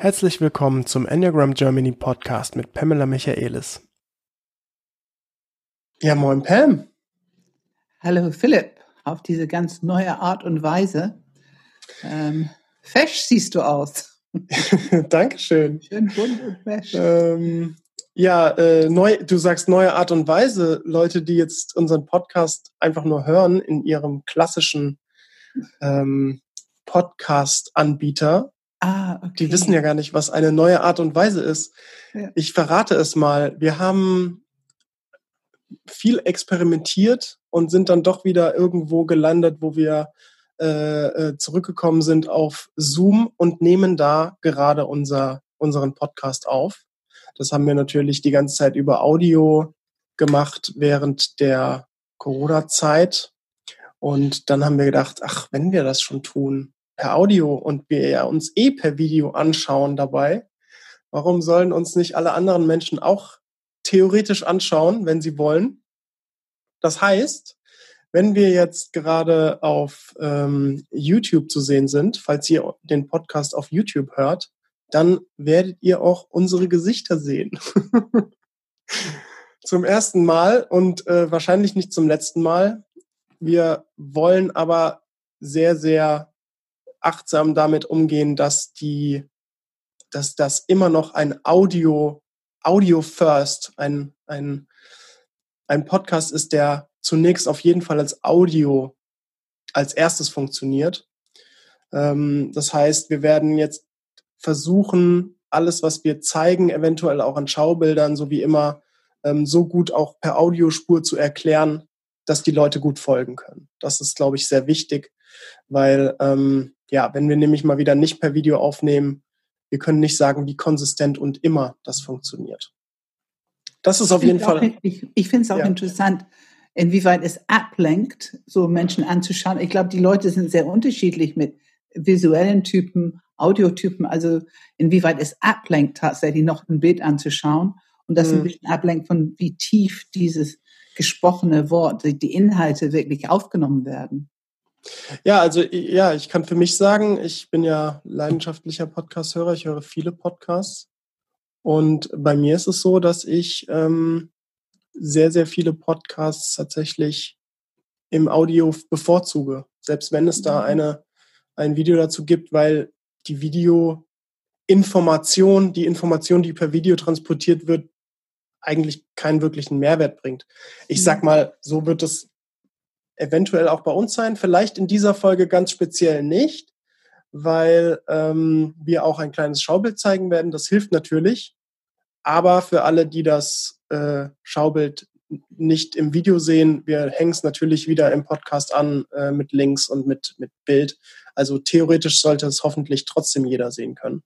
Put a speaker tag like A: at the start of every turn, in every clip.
A: Herzlich willkommen zum Enneagram Germany Podcast mit Pamela Michaelis.
B: Ja, moin Pam.
C: Hallo Philipp, auf diese ganz neue Art und Weise. Ähm, fesch siehst du aus.
B: Dankeschön.
C: Schön bunt und fesch.
B: Ähm, ja, äh, neu, du sagst neue Art und Weise. Leute, die jetzt unseren Podcast einfach nur hören in ihrem klassischen ähm, Podcast-Anbieter,
C: ah, okay.
B: die wissen ja gar nicht, was eine neue Art und Weise ist.
C: Ja.
B: Ich verrate es mal. Wir haben viel experimentiert und sind dann doch wieder irgendwo gelandet, wo wir äh, äh, zurückgekommen sind auf Zoom und nehmen da gerade unser, unseren Podcast auf. Das haben wir natürlich die ganze Zeit über Audio gemacht während der Corona-Zeit. Und dann haben wir gedacht, ach, wenn wir das schon tun, per Audio und wir ja uns eh per Video anschauen dabei, warum sollen uns nicht alle anderen Menschen auch theoretisch anschauen, wenn sie wollen? Das heißt, wenn wir jetzt gerade auf ähm, YouTube zu sehen sind, falls ihr den Podcast auf YouTube hört, dann werdet ihr auch unsere Gesichter sehen. zum ersten Mal und äh, wahrscheinlich nicht zum letzten Mal. Wir wollen aber sehr, sehr achtsam damit umgehen, dass die, dass das immer noch ein Audio, Audio First, ein, ein, ein Podcast ist, der zunächst auf jeden Fall als Audio als erstes funktioniert. Ähm, das heißt, wir werden jetzt versuchen, alles, was wir zeigen, eventuell auch an Schaubildern, so wie immer, ähm, so gut auch per Audiospur zu erklären, dass die Leute gut folgen können. Das ist, glaube ich, sehr wichtig, weil ähm, ja, wenn wir nämlich mal wieder nicht per Video aufnehmen, wir können nicht sagen, wie konsistent und immer das funktioniert. Das ist auf jeden Fall.
C: Ich ich finde es auch
B: Ja.
C: interessant, inwieweit es ablenkt, so Menschen anzuschauen. Ich glaube, die Leute sind sehr unterschiedlich mit visuellen Typen, Audiotypen, also inwieweit es ablenkt, tatsächlich noch ein Bild anzuschauen und das ein
B: Mhm.
C: bisschen ablenkt von wie tief dieses gesprochene Wort, die Inhalte wirklich aufgenommen werden.
B: Ja, also ja, ich kann für mich sagen, ich bin ja leidenschaftlicher Podcast-Hörer, ich höre viele Podcasts. Und bei mir ist es so, dass ich ähm, sehr, sehr viele Podcasts tatsächlich im Audio bevorzuge, selbst wenn es da
C: Mhm.
B: eine, ein Video dazu gibt, weil die Videoinformation, die Information, die per Video transportiert wird, eigentlich keinen wirklichen Mehrwert bringt. Ich sag
C: Mhm.
B: mal, so wird es eventuell auch bei uns sein. Vielleicht in dieser Folge ganz speziell nicht, weil ähm, wir auch ein kleines Schaubild zeigen werden. Das hilft natürlich. Aber für alle, die das äh, Schaubild nicht im Video sehen, wir hängen es natürlich wieder im Podcast an äh, mit Links und mit, mit Bild. Also theoretisch sollte es hoffentlich trotzdem jeder sehen können.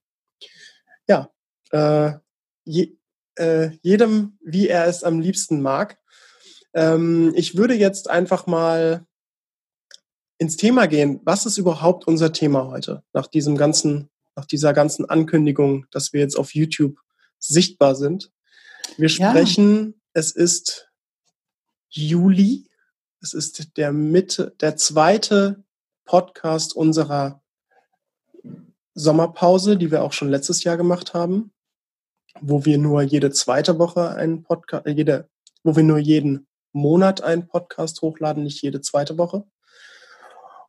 B: Ja, äh, je, äh, jedem, wie er es am liebsten mag. Ähm, ich würde jetzt einfach mal ins Thema gehen. Was ist überhaupt unser Thema heute? Nach diesem ganzen, nach dieser ganzen Ankündigung, dass wir jetzt auf YouTube sichtbar sind. Wir
C: Ja.
B: sprechen, es ist Juli. Es ist der Mitte, der zweite Podcast unserer Sommerpause, die wir auch schon letztes Jahr gemacht haben, wo wir nur jede zweite Woche einen Podcast, jede, wo wir nur jeden Monat einen Podcast hochladen, nicht jede zweite Woche.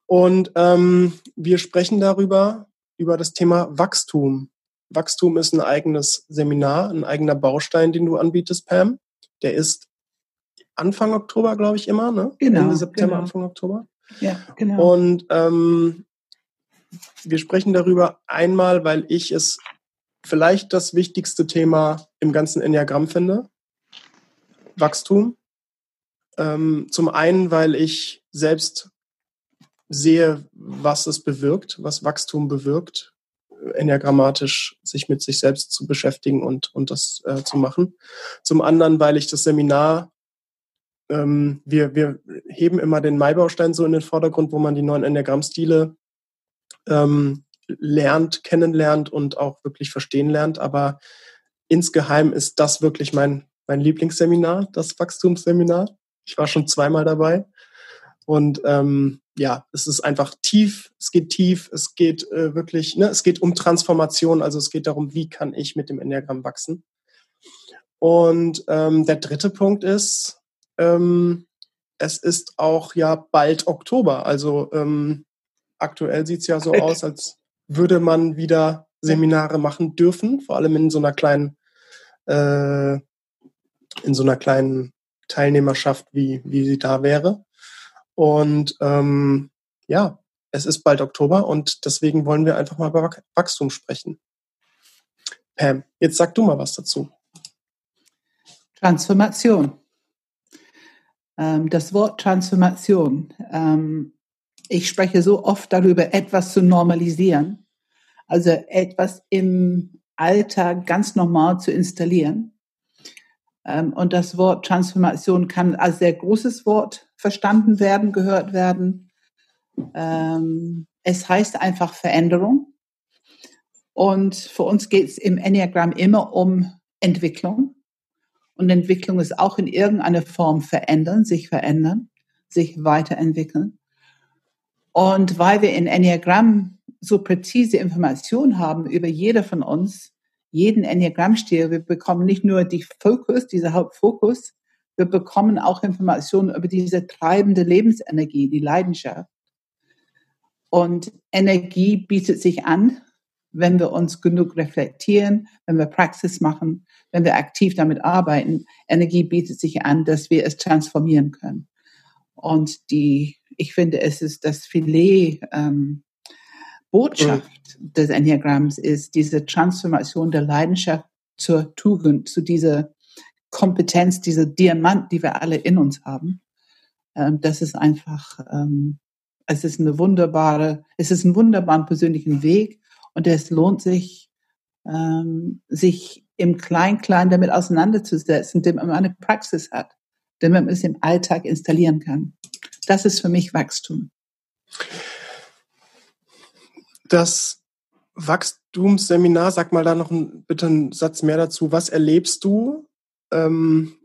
B: Und ähm, wir sprechen darüber, über das Thema Wachstum. Wachstum ist ein eigenes Seminar, ein eigener Baustein, den du anbietest, Pam. Der ist Anfang Oktober, glaube ich, immer, ne?
C: Genau,
B: Ende September,
C: genau.
B: Anfang Oktober.
C: Ja, genau.
B: Und ähm, wir sprechen darüber einmal, weil ich es vielleicht das wichtigste Thema im ganzen Enneagramm finde. Wachstum. Ähm, zum einen, weil ich selbst sehe, was es bewirkt, was Wachstum bewirkt, enneagrammatisch sich mit sich selbst zu beschäftigen und, und das äh, zu machen. Zum anderen, weil ich das Seminar ähm, wir, wir heben immer den Maibaustein so in den Vordergrund, wo man die neuen Enneagrammstile ähm, lernt, kennenlernt und auch wirklich verstehen lernt. Aber insgeheim ist das wirklich mein, mein Lieblingsseminar, das Wachstumsseminar. Ich war schon zweimal dabei. Und ähm, ja, es ist einfach tief, es geht tief, es geht äh, wirklich, ne, es geht um Transformation, also es geht darum, wie kann ich mit dem Enneagramm wachsen. Und ähm, der dritte Punkt ist, ähm, es ist auch ja bald Oktober. Also ähm, aktuell sieht es ja so aus, als würde man wieder Seminare machen dürfen, vor allem in so einer kleinen, äh, in so einer kleinen Teilnehmerschaft, wie, wie sie da wäre. Und ähm, ja, es ist bald Oktober und deswegen wollen wir einfach mal über Wachstum sprechen. Pam, jetzt sag du mal was dazu.
C: Transformation. Ähm, das Wort Transformation. Ähm, ich spreche so oft darüber, etwas zu normalisieren, also etwas im Alltag ganz normal zu installieren. Ähm, und das Wort Transformation kann als sehr großes Wort verstanden werden, gehört werden. Ähm, es heißt einfach Veränderung. Und für uns geht es im Enneagramm immer um Entwicklung. Und Entwicklung ist auch in irgendeiner Form verändern, sich verändern, sich weiterentwickeln. Und weil wir in Enneagramm so präzise Informationen haben über jeder von uns, jeden Enneagrammstil, wir bekommen nicht nur die Fokus, dieser Hauptfokus, wir bekommen auch Informationen über diese treibende Lebensenergie, die Leidenschaft. Und Energie bietet sich an, wenn wir uns genug reflektieren, wenn wir Praxis machen, wenn wir aktiv damit arbeiten. Energie bietet sich an, dass wir es transformieren können. Und die, ich finde, es ist das Filet ähm, Botschaft mhm. des Enneagramms ist diese Transformation der Leidenschaft zur Tugend, zu dieser Kompetenz, dieser Diamant, die wir alle in uns haben. Ähm, das ist einfach, ähm, es ist eine wunderbare, es ist ein wunderbarer persönlichen Weg und es lohnt sich, ähm, sich im Klein-Klein damit auseinanderzusetzen, damit man eine Praxis hat, damit man es im Alltag installieren kann. Das ist für mich Wachstum.
B: Das Wachstumsseminar, sag mal da noch ein, bitte einen Satz mehr dazu. Was erlebst du ähm,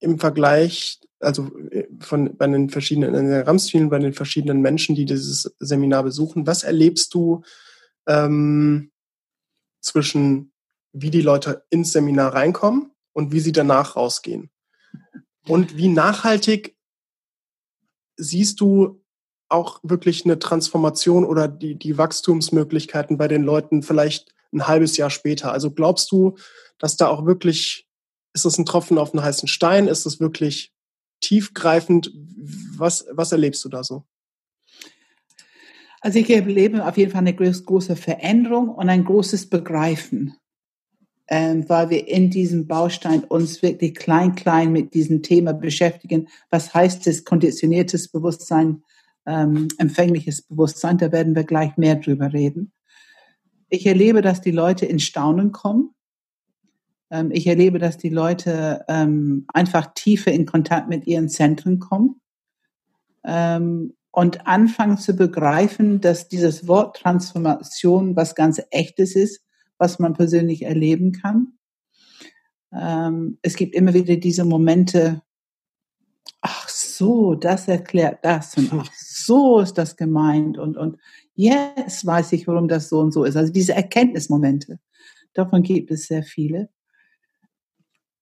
B: im Vergleich, also äh, von bei den verschiedenen Enneagrammstilen, bei den verschiedenen Menschen, die dieses Seminar besuchen, was erlebst du ähm, zwischen wie die Leute ins Seminar reinkommen und wie sie danach rausgehen? Und wie nachhaltig siehst du auch wirklich eine Transformation oder die, die Wachstumsmöglichkeiten bei den Leuten vielleicht ein halbes Jahr später? Also glaubst du, dass da auch wirklich ist das ein Tropfen auf einen heißen Stein? Ist das wirklich tiefgreifend? Was, was erlebst du da so?
C: Also ich erlebe auf jeden Fall eine große Veränderung und ein großes Begreifen, ähm, weil wir in diesem Baustein uns wirklich klein, klein mit diesem Thema beschäftigen. Was heißt es, konditioniertes Bewusstsein, ähm, empfängliches Bewusstsein? Da werden wir gleich mehr drüber reden. Ich erlebe, dass die Leute in Staunen kommen ähm, ich erlebe, dass die Leute ähm, einfach tiefer in Kontakt mit ihren Zentren kommen ähm, und anfangen zu begreifen, dass dieses Wort Transformation was ganz Echtes ist, was man persönlich erleben kann. Ähm, es gibt immer wieder diese Momente, ach so, das erklärt das und ach so ist das gemeint und, und jetzt weiß ich, warum das so und so ist. Also diese Erkenntnismomente, davon gibt es sehr viele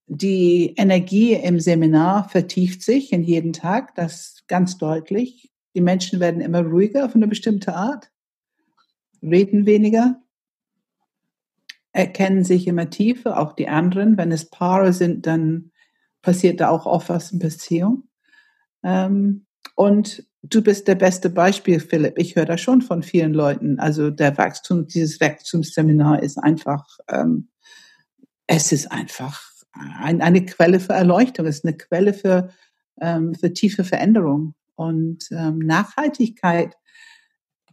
C: die Energie im Seminar vertieft sich in jeden Tag, das ganz deutlich. Die Menschen werden immer ruhiger auf eine bestimmte Art, reden weniger, erkennen sich immer tiefer, auch die anderen. Wenn es Paare sind, dann passiert da auch oft was in Beziehung. Ähm, und du bist der beste Beispiel, Philipp. Ich höre da schon von vielen Leuten. Also der Wachstum, dieses Wachstumsseminar ist einfach, ähm, es ist einfach ein, eine Quelle für Erleuchtung, ist eine Quelle für, ähm, für tiefe Veränderung und ähm, Nachhaltigkeit.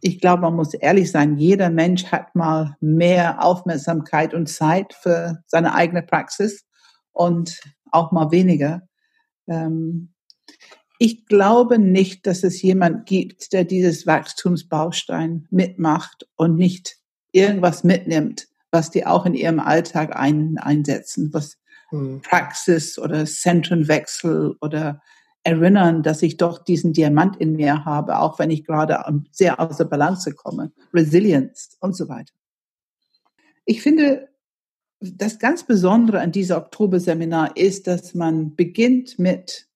C: Ich glaube, man muss ehrlich sein, jeder Mensch hat mal mehr Aufmerksamkeit und Zeit für seine eigene Praxis und auch mal weniger. Ähm, ich glaube nicht, dass es jemand gibt, der dieses Wachstumsbaustein mitmacht und nicht irgendwas mitnimmt, was die auch in ihrem Alltag ein, einsetzen, was mhm. Praxis oder Zentrenwechsel oder erinnern, dass ich doch diesen Diamant in mir habe, auch wenn ich gerade sehr außer Balance komme. Resilience und so weiter. Ich finde, das ganz Besondere an dieser Oktoberseminar ist, dass man beginnt mit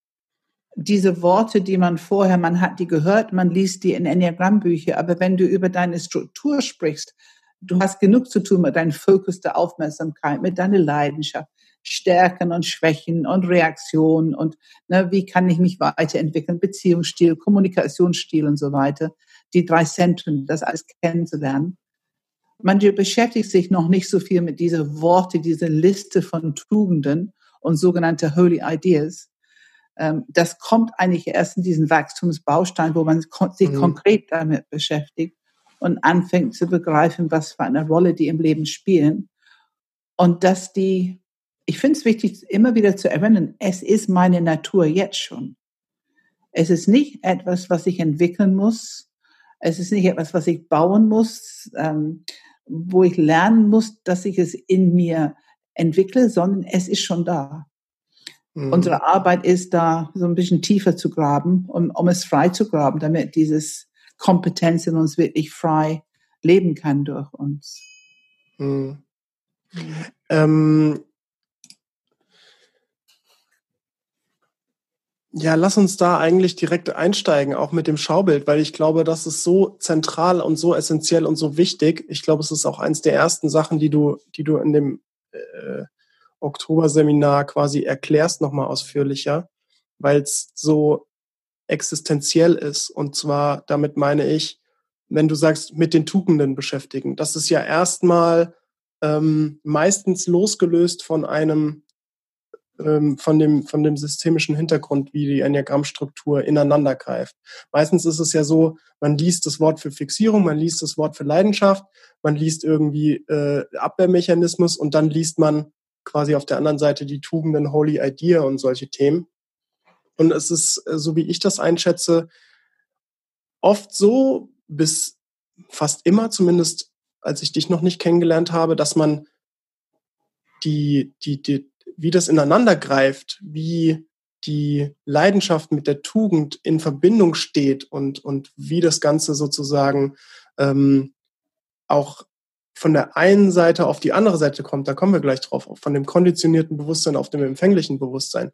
C: diese Worte, die man vorher, man hat die gehört, man liest die in Enneagrammbücher, aber wenn du über deine Struktur sprichst, du hast genug zu tun mit deinem Fokus der Aufmerksamkeit, mit deiner Leidenschaft, Stärken und Schwächen und Reaktionen und ne, wie kann ich mich weiterentwickeln, Beziehungsstil, Kommunikationsstil und so weiter. Die drei Zentren, das alles kennenzulernen. Man beschäftigt sich noch nicht so viel mit dieser Worte, dieser Liste von Tugenden und sogenannte Holy Ideas. Ähm, das kommt eigentlich erst in diesen Wachstumsbaustein, wo man sich mhm. konkret damit beschäftigt und anfängt zu begreifen, was für eine Rolle die im Leben spielen. Und dass die, ich finde es wichtig, immer wieder zu erinnern, es ist meine Natur jetzt schon. Es ist nicht etwas, was ich entwickeln muss. Es ist nicht etwas, was ich bauen muss, ähm, wo ich lernen muss, dass ich es in mir entwickle, sondern es ist schon da. Mhm. Unsere Arbeit ist da, so ein bisschen tiefer zu graben, um, um es frei zu graben, damit dieses Kompetenz in uns wirklich frei leben kann durch uns.
B: Mhm. Ähm, ja, lass uns da eigentlich direkt einsteigen, auch mit dem Schaubild, weil ich glaube, das ist so zentral und so essentiell und so wichtig. Ich glaube, es ist auch eins der ersten Sachen, die du, die du in dem äh, Oktoberseminar quasi erklärst nochmal ausführlicher, weil es so existenziell ist. Und zwar, damit meine ich, wenn du sagst, mit den Tugenden beschäftigen. Das ist ja erstmal ähm, meistens losgelöst von einem, ähm, von dem, von dem systemischen Hintergrund, wie die Enneagrammstruktur ineinander greift. Meistens ist es ja so, man liest das Wort für Fixierung, man liest das Wort für Leidenschaft, man liest irgendwie äh, Abwehrmechanismus und dann liest man quasi auf der anderen Seite die Tugenden Holy Idea und solche Themen. Und es ist, äh, so wie ich das einschätze, oft so, bis fast immer, zumindest als ich dich noch nicht kennengelernt habe, dass man die, die, die, wie das ineinander greift, wie die Leidenschaft mit der Tugend in Verbindung steht und, und wie das Ganze sozusagen ähm, auch von der einen Seite auf die andere Seite kommt, da kommen wir gleich drauf, von dem konditionierten Bewusstsein auf dem empfänglichen Bewusstsein.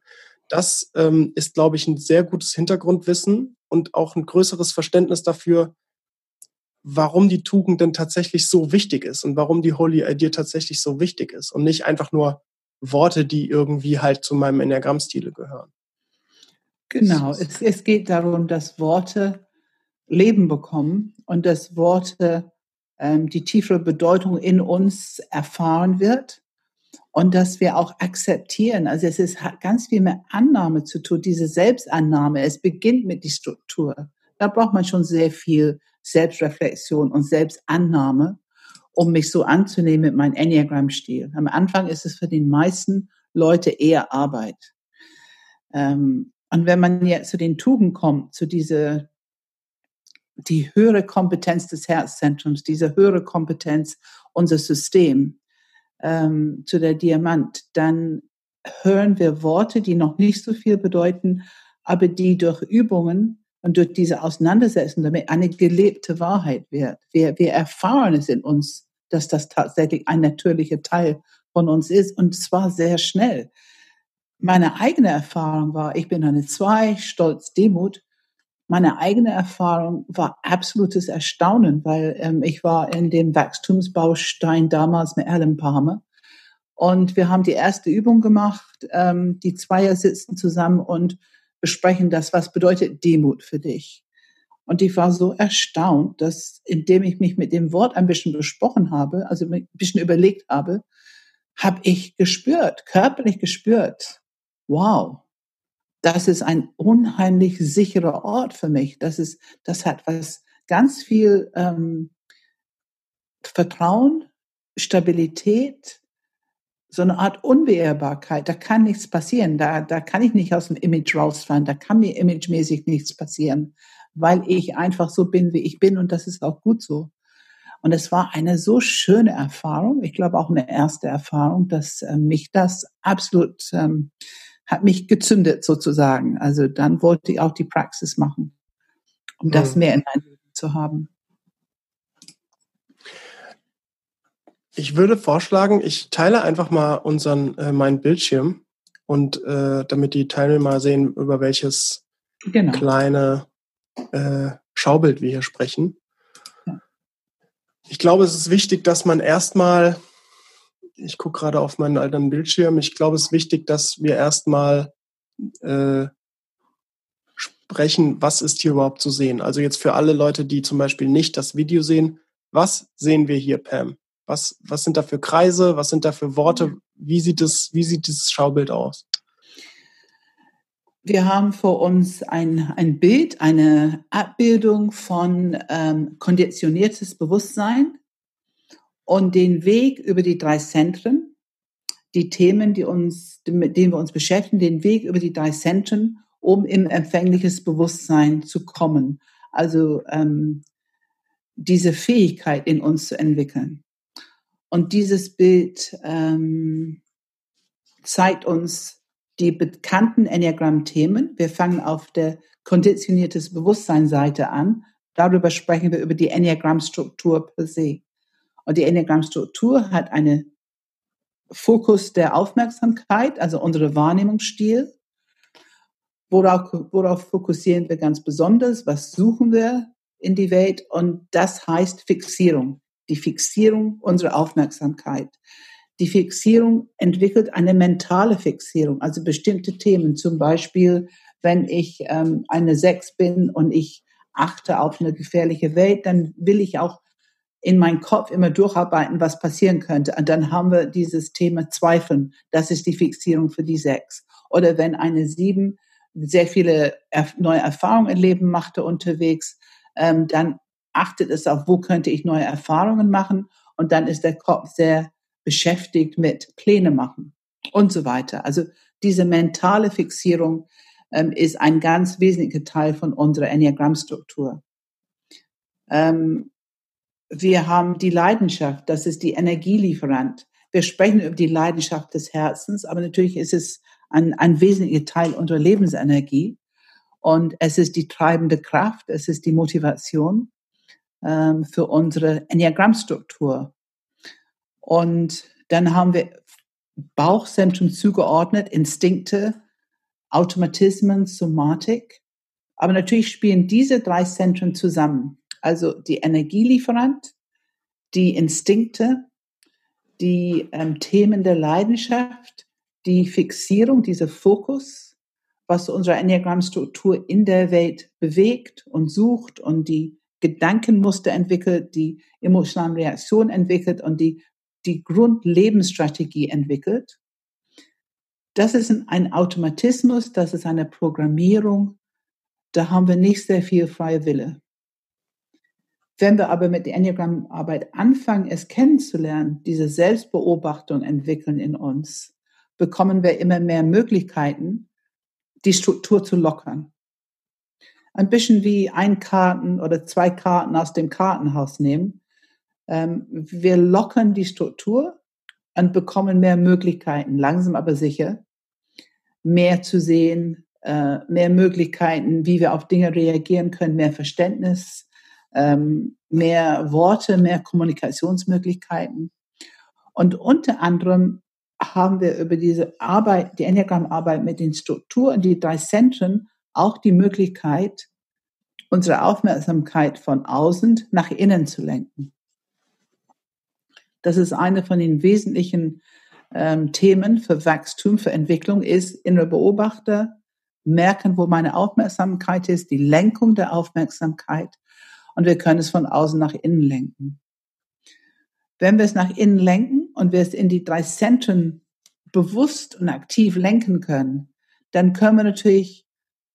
B: Das ähm, ist, glaube ich, ein sehr gutes Hintergrundwissen und auch ein größeres Verständnis dafür, warum die Tugend denn tatsächlich so wichtig ist und warum die Holy Idea tatsächlich so wichtig ist und nicht einfach nur Worte, die irgendwie halt zu meinem Enneagrammstile gehören.
C: Genau, es, es geht darum, dass Worte Leben bekommen und dass Worte die tiefere Bedeutung in uns erfahren wird und dass wir auch akzeptieren. Also es ist, hat ganz viel mit Annahme zu tun, diese Selbstannahme. Es beginnt mit die Struktur. Da braucht man schon sehr viel Selbstreflexion und Selbstannahme, um mich so anzunehmen mit meinem Enneagram-Stil. Am Anfang ist es für den meisten Leute eher Arbeit. Ähm, und wenn man jetzt zu den Tugenden kommt, zu dieser die höhere Kompetenz des Herzzentrums, diese höhere Kompetenz unser System ähm, zu der Diamant, dann hören wir Worte, die noch nicht so viel bedeuten, aber die durch Übungen und durch diese Auseinandersetzung damit eine gelebte Wahrheit wird. Wir, wir erfahren es in uns, dass das tatsächlich ein natürlicher Teil von uns ist und zwar sehr schnell. Meine eigene Erfahrung war, ich bin eine Zwei, Stolz, Demut meine eigene Erfahrung war absolutes Erstaunen, weil ähm, ich war in dem Wachstumsbaustein damals mit Alan Palmer und wir haben die erste Übung gemacht. Ähm, die Zweier sitzen zusammen und besprechen das, was bedeutet Demut für dich. Und ich war so erstaunt, dass indem ich mich mit dem Wort ein bisschen besprochen habe, also ein bisschen überlegt habe, habe ich gespürt, körperlich gespürt, wow, das ist ein unheimlich sicherer Ort für mich. Das ist, das hat was ganz viel ähm, Vertrauen, Stabilität, so eine Art Unbeirrbarkeit. Da kann nichts passieren. Da, da kann ich nicht aus dem Image rausfahren. Da kann mir imagemäßig nichts passieren, weil ich einfach so bin, wie ich bin. Und das ist auch gut so. Und es war eine so schöne Erfahrung. Ich glaube auch eine erste Erfahrung, dass äh, mich das absolut ähm, hat mich gezündet sozusagen. Also dann wollte ich auch die Praxis machen, um das mhm. mehr in meinem Leben zu haben.
B: Ich würde vorschlagen, ich teile einfach mal unseren äh, meinen Bildschirm und äh, damit die Teilnehmer sehen, über welches genau. kleine äh, Schaubild wir hier sprechen. Ja. Ich glaube, es ist wichtig, dass man erstmal, ich gucke gerade auf meinen alten Bildschirm, ich glaube, es ist wichtig, dass wir erstmal äh, sprechen, was ist hier überhaupt zu sehen. Also jetzt für alle Leute, die zum Beispiel nicht das Video sehen, was sehen wir hier, Pam? Was, was sind da für Kreise? Was sind da für Worte? Wie sieht es, wie sieht dieses Schaubild aus?
C: Wir haben vor uns ein, ein Bild, eine Abbildung von ähm, konditioniertes Bewusstsein und den Weg über die drei Zentren, die Themen, die uns, mit denen wir uns beschäftigen, den Weg über die drei Zentren, um im empfängliches Bewusstsein zu kommen. Also ähm, diese Fähigkeit in uns zu entwickeln. Und dieses Bild ähm, zeigt uns die bekannten Enneagramm-Themen. Wir fangen auf der konditioniertes Bewusstsein-Seite an. Darüber sprechen wir über die Enneagramm-Struktur per se. Und die Enneagramm-Struktur hat einen Fokus der Aufmerksamkeit, also unsere Wahrnehmungsstil. Worauf, worauf fokussieren wir ganz besonders? Was suchen wir in die Welt? Und das heißt Fixierung die Fixierung unserer Aufmerksamkeit. Die Fixierung entwickelt eine mentale Fixierung, also bestimmte Themen. Zum Beispiel, wenn ich ähm, eine Sechs bin und ich achte auf eine gefährliche Welt, dann will ich auch in meinen Kopf immer durcharbeiten, was passieren könnte. Und dann haben wir dieses Thema Zweifeln. Das ist die Fixierung für die Sechs. Oder wenn eine Sieben sehr viele neue Erfahrungen im Leben machte unterwegs, ähm, dann achtet es auf, wo könnte ich neue Erfahrungen machen und dann ist der Kopf sehr beschäftigt mit Pläne machen und so weiter. Also diese mentale Fixierung ähm, ist ein ganz wesentlicher Teil von unserer Enneagrammstruktur. Ähm, wir haben die Leidenschaft, das ist die Energielieferant. Wir sprechen über die Leidenschaft des Herzens, aber natürlich ist es ein, ein wesentlicher Teil unserer Lebensenergie. Und es ist die treibende Kraft, es ist die Motivation ähm, für unsere Enneagrammstruktur. Und dann haben wir Bauchzentrum zugeordnet, Instinkte, Automatismen, Somatik. Aber natürlich spielen diese drei Zentren zusammen. Also die Energielieferant, die Instinkte, die ähm, Themen der Leidenschaft, die Fixierung, dieser Fokus, was unsere Enneagrammstruktur in der Welt bewegt und sucht und die Gedankenmuster entwickelt, die emotionalen Reaktionen entwickelt und die, die Grundlebensstrategie entwickelt. Das ist ein Automatismus, das ist eine Programmierung. Da haben wir nicht sehr viel freie Wille. Wenn wir aber mit der Enneagram-Arbeit anfangen, es kennenzulernen, diese Selbstbeobachtung entwickeln in uns, bekommen wir immer mehr Möglichkeiten, die Struktur zu lockern ein bisschen wie ein Karten oder zwei Karten aus dem Kartenhaus nehmen. Ähm, wir lockern die Struktur und bekommen mehr Möglichkeiten, langsam aber sicher, mehr zu sehen, äh, mehr Möglichkeiten, wie wir auf Dinge reagieren können, mehr Verständnis, ähm, mehr Worte, mehr Kommunikationsmöglichkeiten. Und unter anderem haben wir über diese Arbeit, die Enneagram-Arbeit mit den Strukturen, die drei Zentren, auch die Möglichkeit, unsere Aufmerksamkeit von außen nach innen zu lenken. Das ist eine von den wesentlichen ähm, Themen für Wachstum, für Entwicklung, ist innere Beobachter, merken, wo meine Aufmerksamkeit ist, die Lenkung der Aufmerksamkeit und wir können es von außen nach innen lenken. Wenn wir es nach innen lenken und wir es in die drei Zentren bewusst und aktiv lenken können, dann können wir natürlich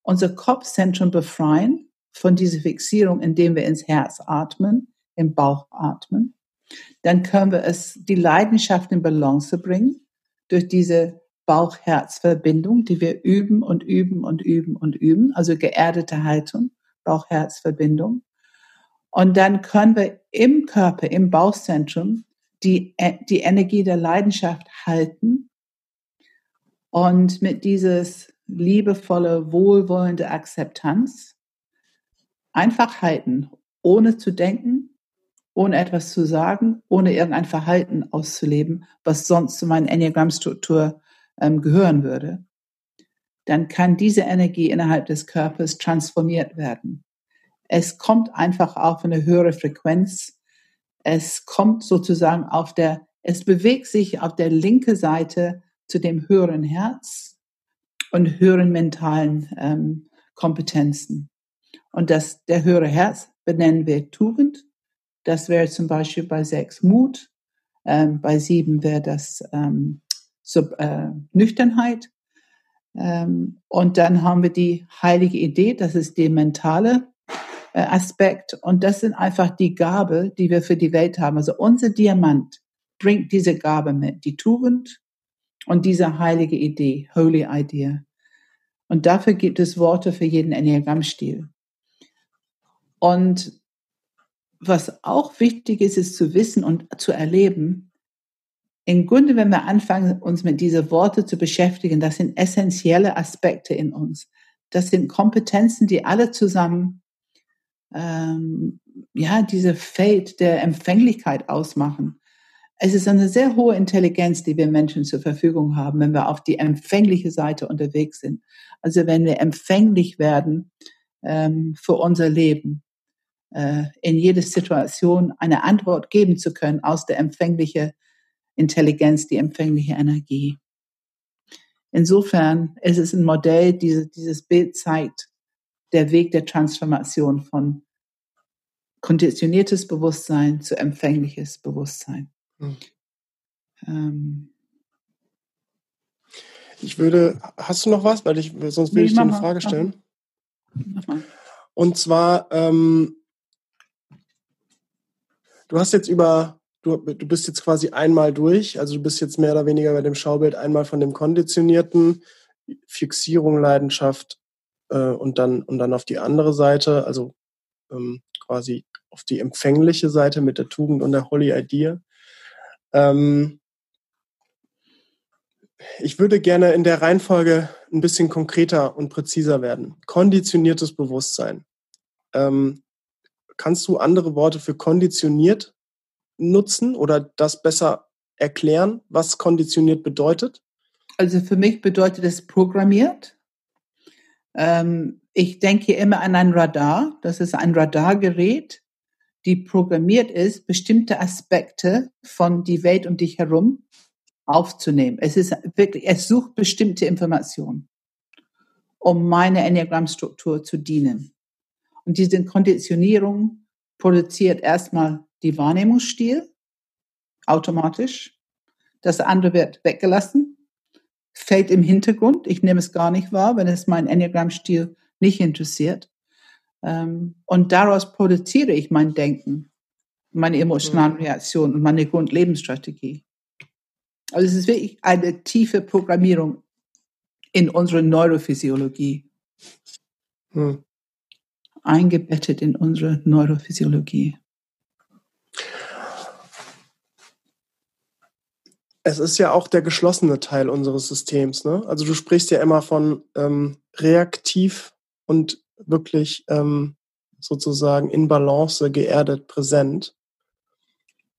C: unser Kopfzentrum befreien von dieser Fixierung, indem wir ins Herz atmen, im Bauch atmen. Dann können wir es, die Leidenschaft in Balance bringen durch diese Bauch-Herz-Verbindung, die wir üben und üben und üben und üben, also geerdete Haltung, Bauch-Herz-Verbindung. Und dann können wir im Körper, im Bauchzentrum, die, die Energie der Leidenschaft halten Und mit dieses liebevolle, wohlwollende Akzeptanz einfach halten, ohne zu denken, ohne etwas zu sagen, ohne irgendein Verhalten auszuleben, was sonst zu meiner Enneagrammstruktur ähm, gehören würde, dann kann diese Energie innerhalb des Körpers transformiert werden. Es kommt einfach auf eine höhere Frequenz. Es kommt sozusagen auf der, es bewegt sich auf der linken Seite zu dem höheren Herz und höheren mentalen ähm, Kompetenzen. Und das, der höhere Herz benennen wir Tugend. Das wäre zum Beispiel bei sechs Mut. Ähm, bei sieben wäre das ähm, Sub, äh, Nüchternheit. Ähm, und dann haben wir die heilige Idee, das ist der mentale Aspekt. Und das sind einfach die Gabe, die wir für die Welt haben. Also unser Diamant bringt diese Gabe mit, die Tugend und diese heilige Idee, Holy Idea. Und dafür gibt es Worte für jeden Enneagrammstil. Und was auch wichtig ist, ist zu wissen und zu erleben, im Grunde, wenn wir anfangen, uns mit diesen Worten zu beschäftigen, das sind essentielle Aspekte in uns. Das sind Kompetenzen, die alle zusammen ähm, ja diese Feld der Empfänglichkeit ausmachen. Es ist eine sehr hohe Intelligenz, die wir Menschen zur Verfügung haben, wenn wir auf die empfängliche Seite unterwegs sind. Also wenn wir empfänglich werden ähm, für unser Leben, äh, in jede Situation eine Antwort geben zu können aus der empfänglichen Intelligenz, die empfängliche Energie. Insofern ist es ein Modell, diese, dieses Bild zeigt der Weg der Transformation von konditioniertes Bewusstsein zu empfängliches Bewusstsein. Hm. Ähm,
B: ich würde, hast du noch was? Weil ich, sonst will nee, ich dir eine Frage stellen. Und zwar, ähm, du hast jetzt über, du, du bist jetzt quasi einmal durch, also du bist jetzt mehr oder weniger bei dem Schaubild einmal von dem konditionierten, Fixierung, Leidenschaft äh, und, dann, und dann auf die andere Seite, also ähm, quasi auf die empfängliche Seite mit der Tugend und der Holy Idea. Ähm, ich würde gerne in der Reihenfolge ein bisschen konkreter und präziser werden. Konditioniertes Bewusstsein. Ähm, kannst du andere Worte für konditioniert nutzen oder das besser erklären, was konditioniert bedeutet?
C: Also für mich bedeutet es programmiert. Ähm, ich denke immer an ein Radar. Das ist ein Radargerät, die programmiert ist, bestimmte Aspekte von die Welt um dich herum aufzunehmen. Es ist wirklich, es sucht bestimmte Informationen, um meine Enneagrammstruktur zu dienen. Und diese Konditionierung produziert erstmal die Wahrnehmungsstil automatisch. Das andere wird weggelassen, fällt im Hintergrund. Ich nehme es gar nicht wahr, wenn es mein Enneagrammstil nicht interessiert. Ähm, und daraus produziere ich mein Denken, meine emotionalen mhm. Reaktionen und meine Grundlebensstrategie. Also es ist wirklich eine tiefe Programmierung in unsere Neurophysiologie. Hm. Eingebettet in unsere Neurophysiologie.
B: Es ist ja auch der geschlossene Teil unseres Systems. Ne? Also du sprichst ja immer von ähm, reaktiv und wirklich ähm, sozusagen in Balance, geerdet, präsent.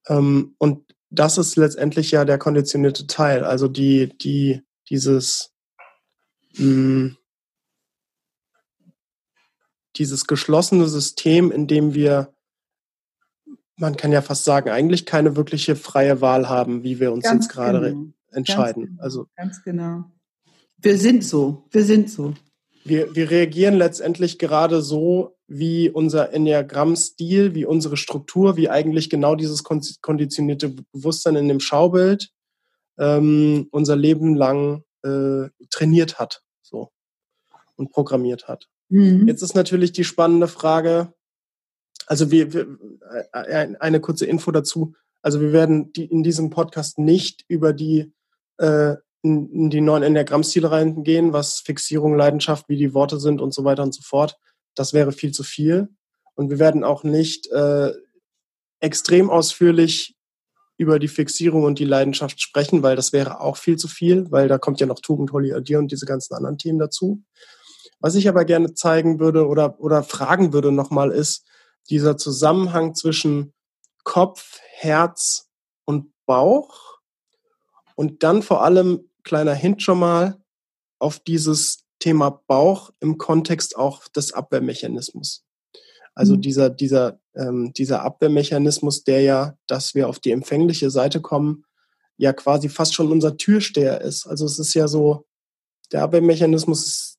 B: Ähm, und das ist letztendlich ja der konditionierte Teil, also die, die, dieses, mh, hm, dieses geschlossene System, in dem wir, man kann ja fast sagen, eigentlich keine wirkliche freie Wahl haben, wie wir uns ganz jetzt gerade genau. entscheiden.
C: Ganz
B: genau. Also
C: ganz genau. Wir sind so, wir sind so
B: wir, wir reagieren letztendlich gerade so, wie unser Enneagramm-Stil, wie unsere Struktur, wie eigentlich genau dieses konditionierte Bewusstsein in dem Schaubild ähm, unser Leben lang äh, trainiert hat so und programmiert hat. Mhm. Jetzt ist natürlich die spannende Frage, also wir, wir äh, eine kurze Info dazu. Also wir werden die, in diesem Podcast nicht über die äh, in, die neuen Enneagramm-Stile reingehen, was Fixierung, Leidenschaft, wie die Worte sind und so weiter und so fort. Das wäre viel zu viel. Und wir werden auch nicht äh, extrem ausführlich über die Fixierung und die Leidenschaft sprechen, weil das wäre auch viel zu viel, weil da kommt ja noch Tugend, Holly Adier und diese ganzen anderen Themen dazu. Was ich aber gerne zeigen würde oder, oder fragen würde nochmal ist, dieser Zusammenhang zwischen Kopf, Herz und Bauch und dann vor allem, kleiner Hint schon mal, auf dieses Thema Bauch im Kontext auch des Abwehrmechanismus. Also mhm. dieser, dieser, ähm, dieser Abwehrmechanismus, der ja, dass wir auf die empfängliche Seite kommen, ja quasi fast schon unser Türsteher ist. Also es ist ja so, der Abwehrmechanismus ist,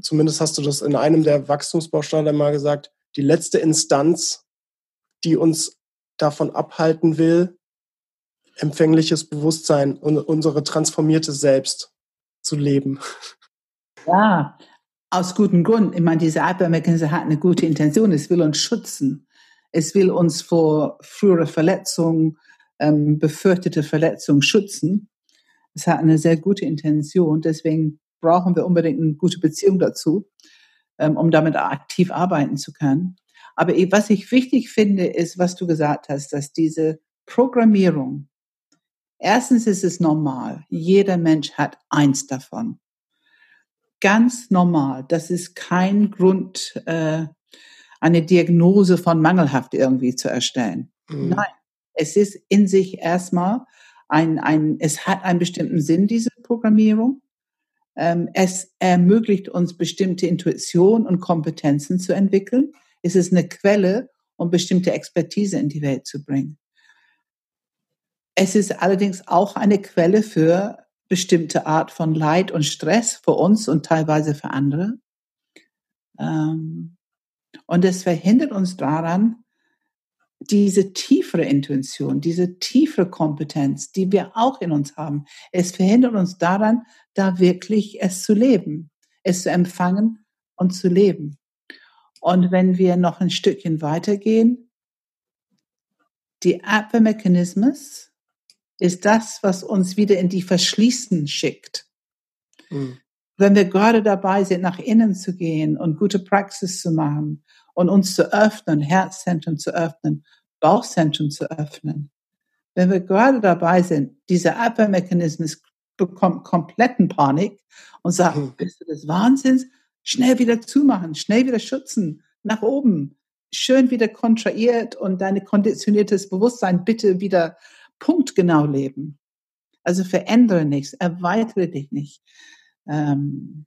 B: zumindest hast du das in einem der Wachstumsbausteine mal gesagt, die letzte Instanz, die uns davon abhalten will, empfängliches Bewusstsein und unsere transformierte Selbst zu leben.
C: Ja, aus gutem Grund. Ich meine, diese Abwehrmechanismus hat eine gute Intention. Es will uns schützen. Es will uns vor früherer Verletzung, ähm, befürchtete Verletzung schützen. Es hat eine sehr gute Intention. Deswegen brauchen wir unbedingt eine gute Beziehung dazu, um damit aktiv arbeiten zu können. Aber was ich wichtig finde, ist, was du gesagt hast, dass diese Programmierung, erstens ist es normal. Jeder Mensch hat eins davon ganz normal. Das ist kein Grund, äh, eine Diagnose von mangelhaft irgendwie zu erstellen. Mhm. Nein, es ist in sich erstmal ein, ein, es hat einen bestimmten Sinn, diese Programmierung. Ähm, es ermöglicht uns bestimmte Intuition und Kompetenzen zu entwickeln. Es ist eine Quelle, um bestimmte Expertise in die Welt zu bringen. Es ist allerdings auch eine Quelle für bestimmte Art von Leid und Stress für uns und teilweise für andere. Ähm, und es verhindert uns daran, diese tiefere Intuition, diese tiefere Kompetenz, die wir auch in uns haben. Es verhindert uns daran, da wirklich es zu leben, es zu empfangen und zu leben. Und wenn wir noch ein Stückchen weitergehen, die Abwehrmechanismen ist das, was uns wieder in die Verschließen schickt. Mhm. Wenn wir gerade dabei sind, nach innen zu gehen und gute Praxis zu machen und uns zu öffnen, Herzzentren zu öffnen, Bauchzentren zu öffnen, wenn wir gerade dabei sind, dieser Abwehrmechanismus bekommt kompletten Panik und sagt, mhm. bist du des Wahnsinns? Schnell wieder zumachen, schnell wieder schützen, nach oben, schön wieder kontrahiert und deine konditioniertes Bewusstsein bitte wieder punktgenau leben. Also verändere nichts, erweitere dich nicht. Ähm,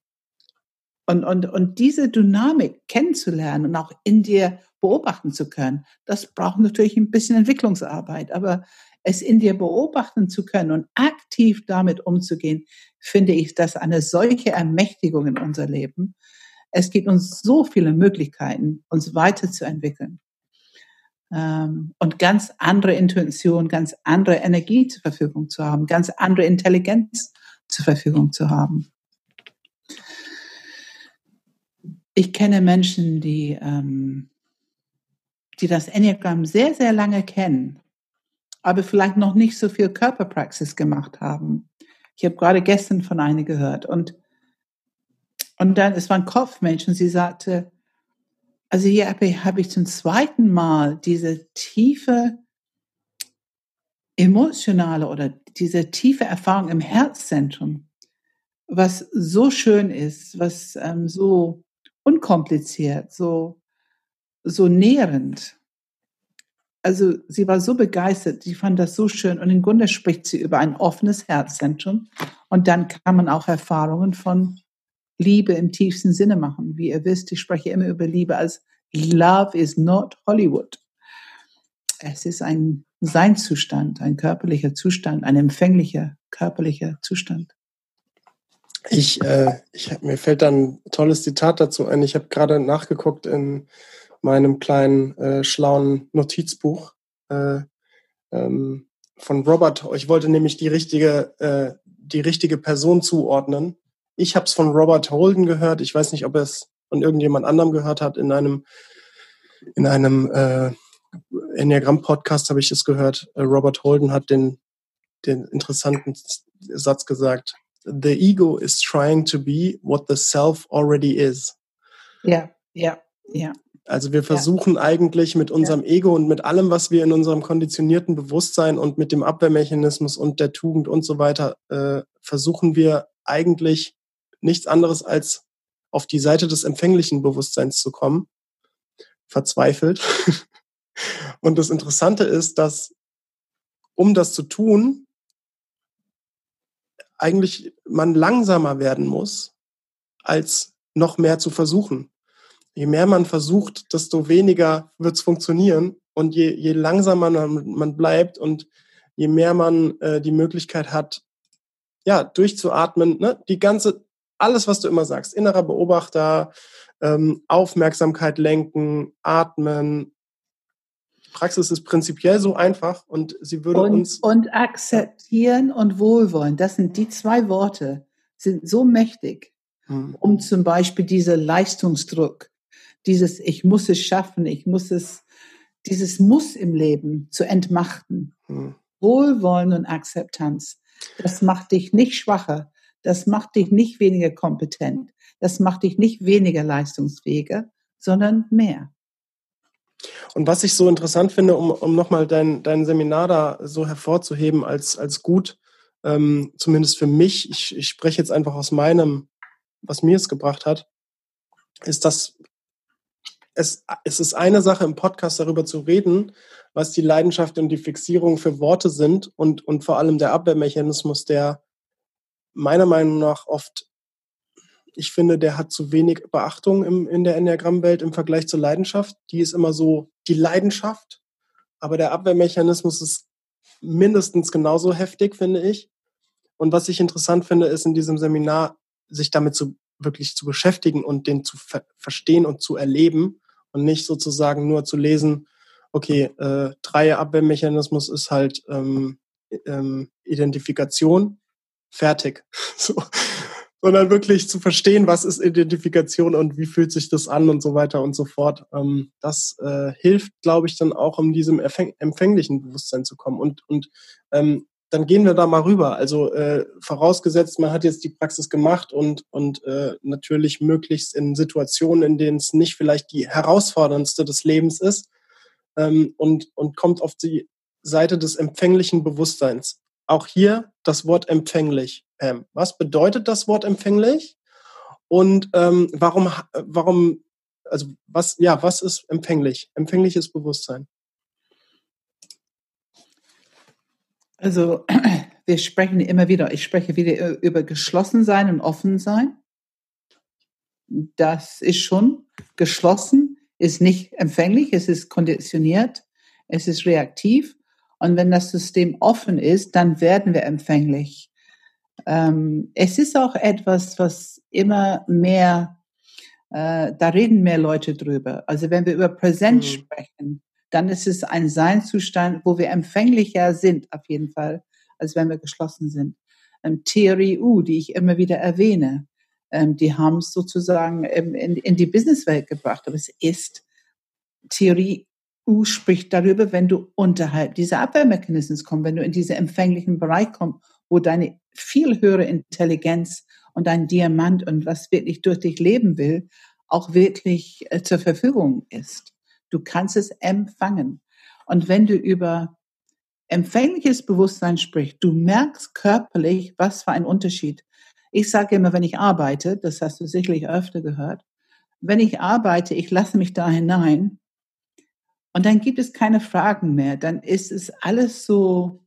C: und, und, und diese Dynamik kennenzulernen und auch in dir beobachten zu können, das braucht natürlich ein bisschen Entwicklungsarbeit, aber es in dir beobachten zu können und aktiv damit umzugehen, finde ich das eine solche Ermächtigung in unser Leben. Es gibt uns so viele Möglichkeiten, uns weiterzuentwickeln ähm, und ganz andere Intuition, ganz andere Energie zur Verfügung zu haben, ganz andere Intelligenz zur Verfügung zu haben. Ich kenne Menschen, die, ähm, die das Enneagramm sehr, sehr lange kennen, aber vielleicht noch nicht so viel Körperpraxis gemacht haben. Ich habe gerade gestern von einer gehört und, und dann, es war ein Kopfmensch und sie sagte, also hier habe ich zum zweiten Mal diese tiefe emotionale oder diese tiefe Erfahrung im Herzzentrum, was so schön ist, was ähm, so unkompliziert, so, so nährend. Also sie war so begeistert, sie fand das so schön und im Grunde spricht sie über ein offenes Herzzentrum und dann kann man auch Erfahrungen von Liebe im tiefsten Sinne machen. Wie ihr wisst, ich spreche immer über Liebe als Love is not Hollywood. Es ist ein Seinzustand, ein körperlicher Zustand, ein empfänglicher körperlicher Zustand.
B: Ich, äh, ich mir fällt dann ein tolles Zitat dazu ein. Ich habe gerade nachgeguckt in meinem kleinen äh, schlauen Notizbuch äh, ähm, von Robert. Ich wollte nämlich die richtige, äh, die richtige Person zuordnen ich habe es von Robert Holden gehört. Ich weiß nicht, ob er es von irgendjemand anderem gehört hat. In einem, in einem äh, Enneagramm-Podcast habe ich es gehört. Äh, Robert Holden hat den, den interessanten Satz gesagt. The ego is trying to be what the self already is.
C: Ja, ja, ja.
B: Also wir versuchen ja. eigentlich mit unserem ja. Ego und mit allem, was wir in unserem konditionierten Bewusstsein und mit dem Abwehrmechanismus und der Tugend und so weiter, äh, versuchen wir eigentlich nichts anderes als auf die Seite des empfänglichen Bewusstseins zu kommen. Verzweifelt. und das Interessante ist, dass um das zu tun, eigentlich man langsamer werden muss, als noch mehr zu versuchen je mehr man versucht, desto weniger wird es funktionieren. Und je, je langsamer man, man bleibt und je mehr man äh, die Möglichkeit hat, ja, durchzuatmen, ne? die ganze, alles, was du immer sagst, innerer Beobachter, ähm, Aufmerksamkeit lenken, atmen. Praxis ist prinzipiell so einfach und sie würde
C: und,
B: uns.
C: Und akzeptieren und wohlwollen, das sind die zwei Worte, sind so mächtig, hm. um zum Beispiel dieser Leistungsdruck, dieses Ich muss es schaffen, ich muss es, dieses Muss im Leben zu entmachten. Hm. Wohlwollen und Akzeptanz. Das macht dich nicht schwacher. Das macht dich nicht weniger kompetent. Das macht dich nicht weniger leistungsfähiger, sondern mehr.
B: Und was ich so interessant finde, um, um nochmal dein, dein Seminar da so hervorzuheben als, als gut, ähm, zumindest für mich, ich, ich spreche jetzt einfach aus meinem, was mir es gebracht hat, ist, dass es, es ist eine Sache im Podcast darüber zu reden, was die Leidenschaft und die Fixierung für Worte sind und, und vor allem der Abwehrmechanismus, der meiner Meinung nach oft, ich finde, der hat zu wenig Beachtung im, in der Enneagrammwelt im Vergleich zur Leidenschaft. Die ist immer so die Leidenschaft, aber der Abwehrmechanismus ist mindestens genauso heftig, finde ich. Und was ich interessant finde, ist in diesem Seminar, sich damit zu wirklich zu beschäftigen und den zu ver verstehen und zu erleben und nicht sozusagen nur zu lesen, okay, äh, Abwehrmechanismus ist halt ähm, ähm, Identifikation, fertig. so. Sondern wirklich zu verstehen, was ist Identifikation und wie fühlt sich das an und so weiter und so fort. Ähm, das äh, hilft, glaube ich, dann auch, um diesem empfänglichen Bewusstsein zu kommen. Und, und ähm, dann gehen wir da mal rüber. Also äh, vorausgesetzt, man hat jetzt die Praxis gemacht und, und äh, natürlich möglichst in Situationen, in denen es nicht vielleicht die herausforderndste des Lebens ist ähm, und, und kommt auf die Seite des empfänglichen Bewusstseins. Auch hier das Wort empfänglich. Ähm, was bedeutet das Wort empfänglich? Und ähm, warum, warum, also was, ja, was ist empfänglich? Empfängliches Bewusstsein.
C: Also wir sprechen immer wieder, ich spreche wieder über geschlossen sein und offen sein. Das ist schon geschlossen, ist nicht empfänglich, es ist konditioniert, es ist reaktiv. Und wenn das System offen ist, dann werden wir empfänglich. Ähm, es ist auch etwas, was immer mehr, äh, da reden mehr Leute drüber. Also wenn wir über Präsenz mhm. sprechen, dann ist es ein Seinzustand, wo wir empfänglicher sind, auf jeden Fall, als wenn wir geschlossen sind. Ähm, Theorie U, die ich immer wieder erwähne, ähm, die haben es sozusagen in, in die Businesswelt gebracht. Aber es ist Theorie U spricht darüber, wenn du unterhalb dieser Abwehrmechanismen kommst, wenn du in diesen empfänglichen Bereich kommst, wo deine viel höhere Intelligenz und dein Diamant und was wirklich durch dich leben will, auch wirklich äh, zur Verfügung ist. Du kannst es empfangen. Und wenn du über empfängliches Bewusstsein sprichst, du merkst körperlich, was für ein Unterschied. Ich sage immer, wenn ich arbeite, das hast du sicherlich öfter gehört, wenn ich arbeite, ich lasse mich da hinein und dann gibt es keine Fragen mehr. Dann ist es alles so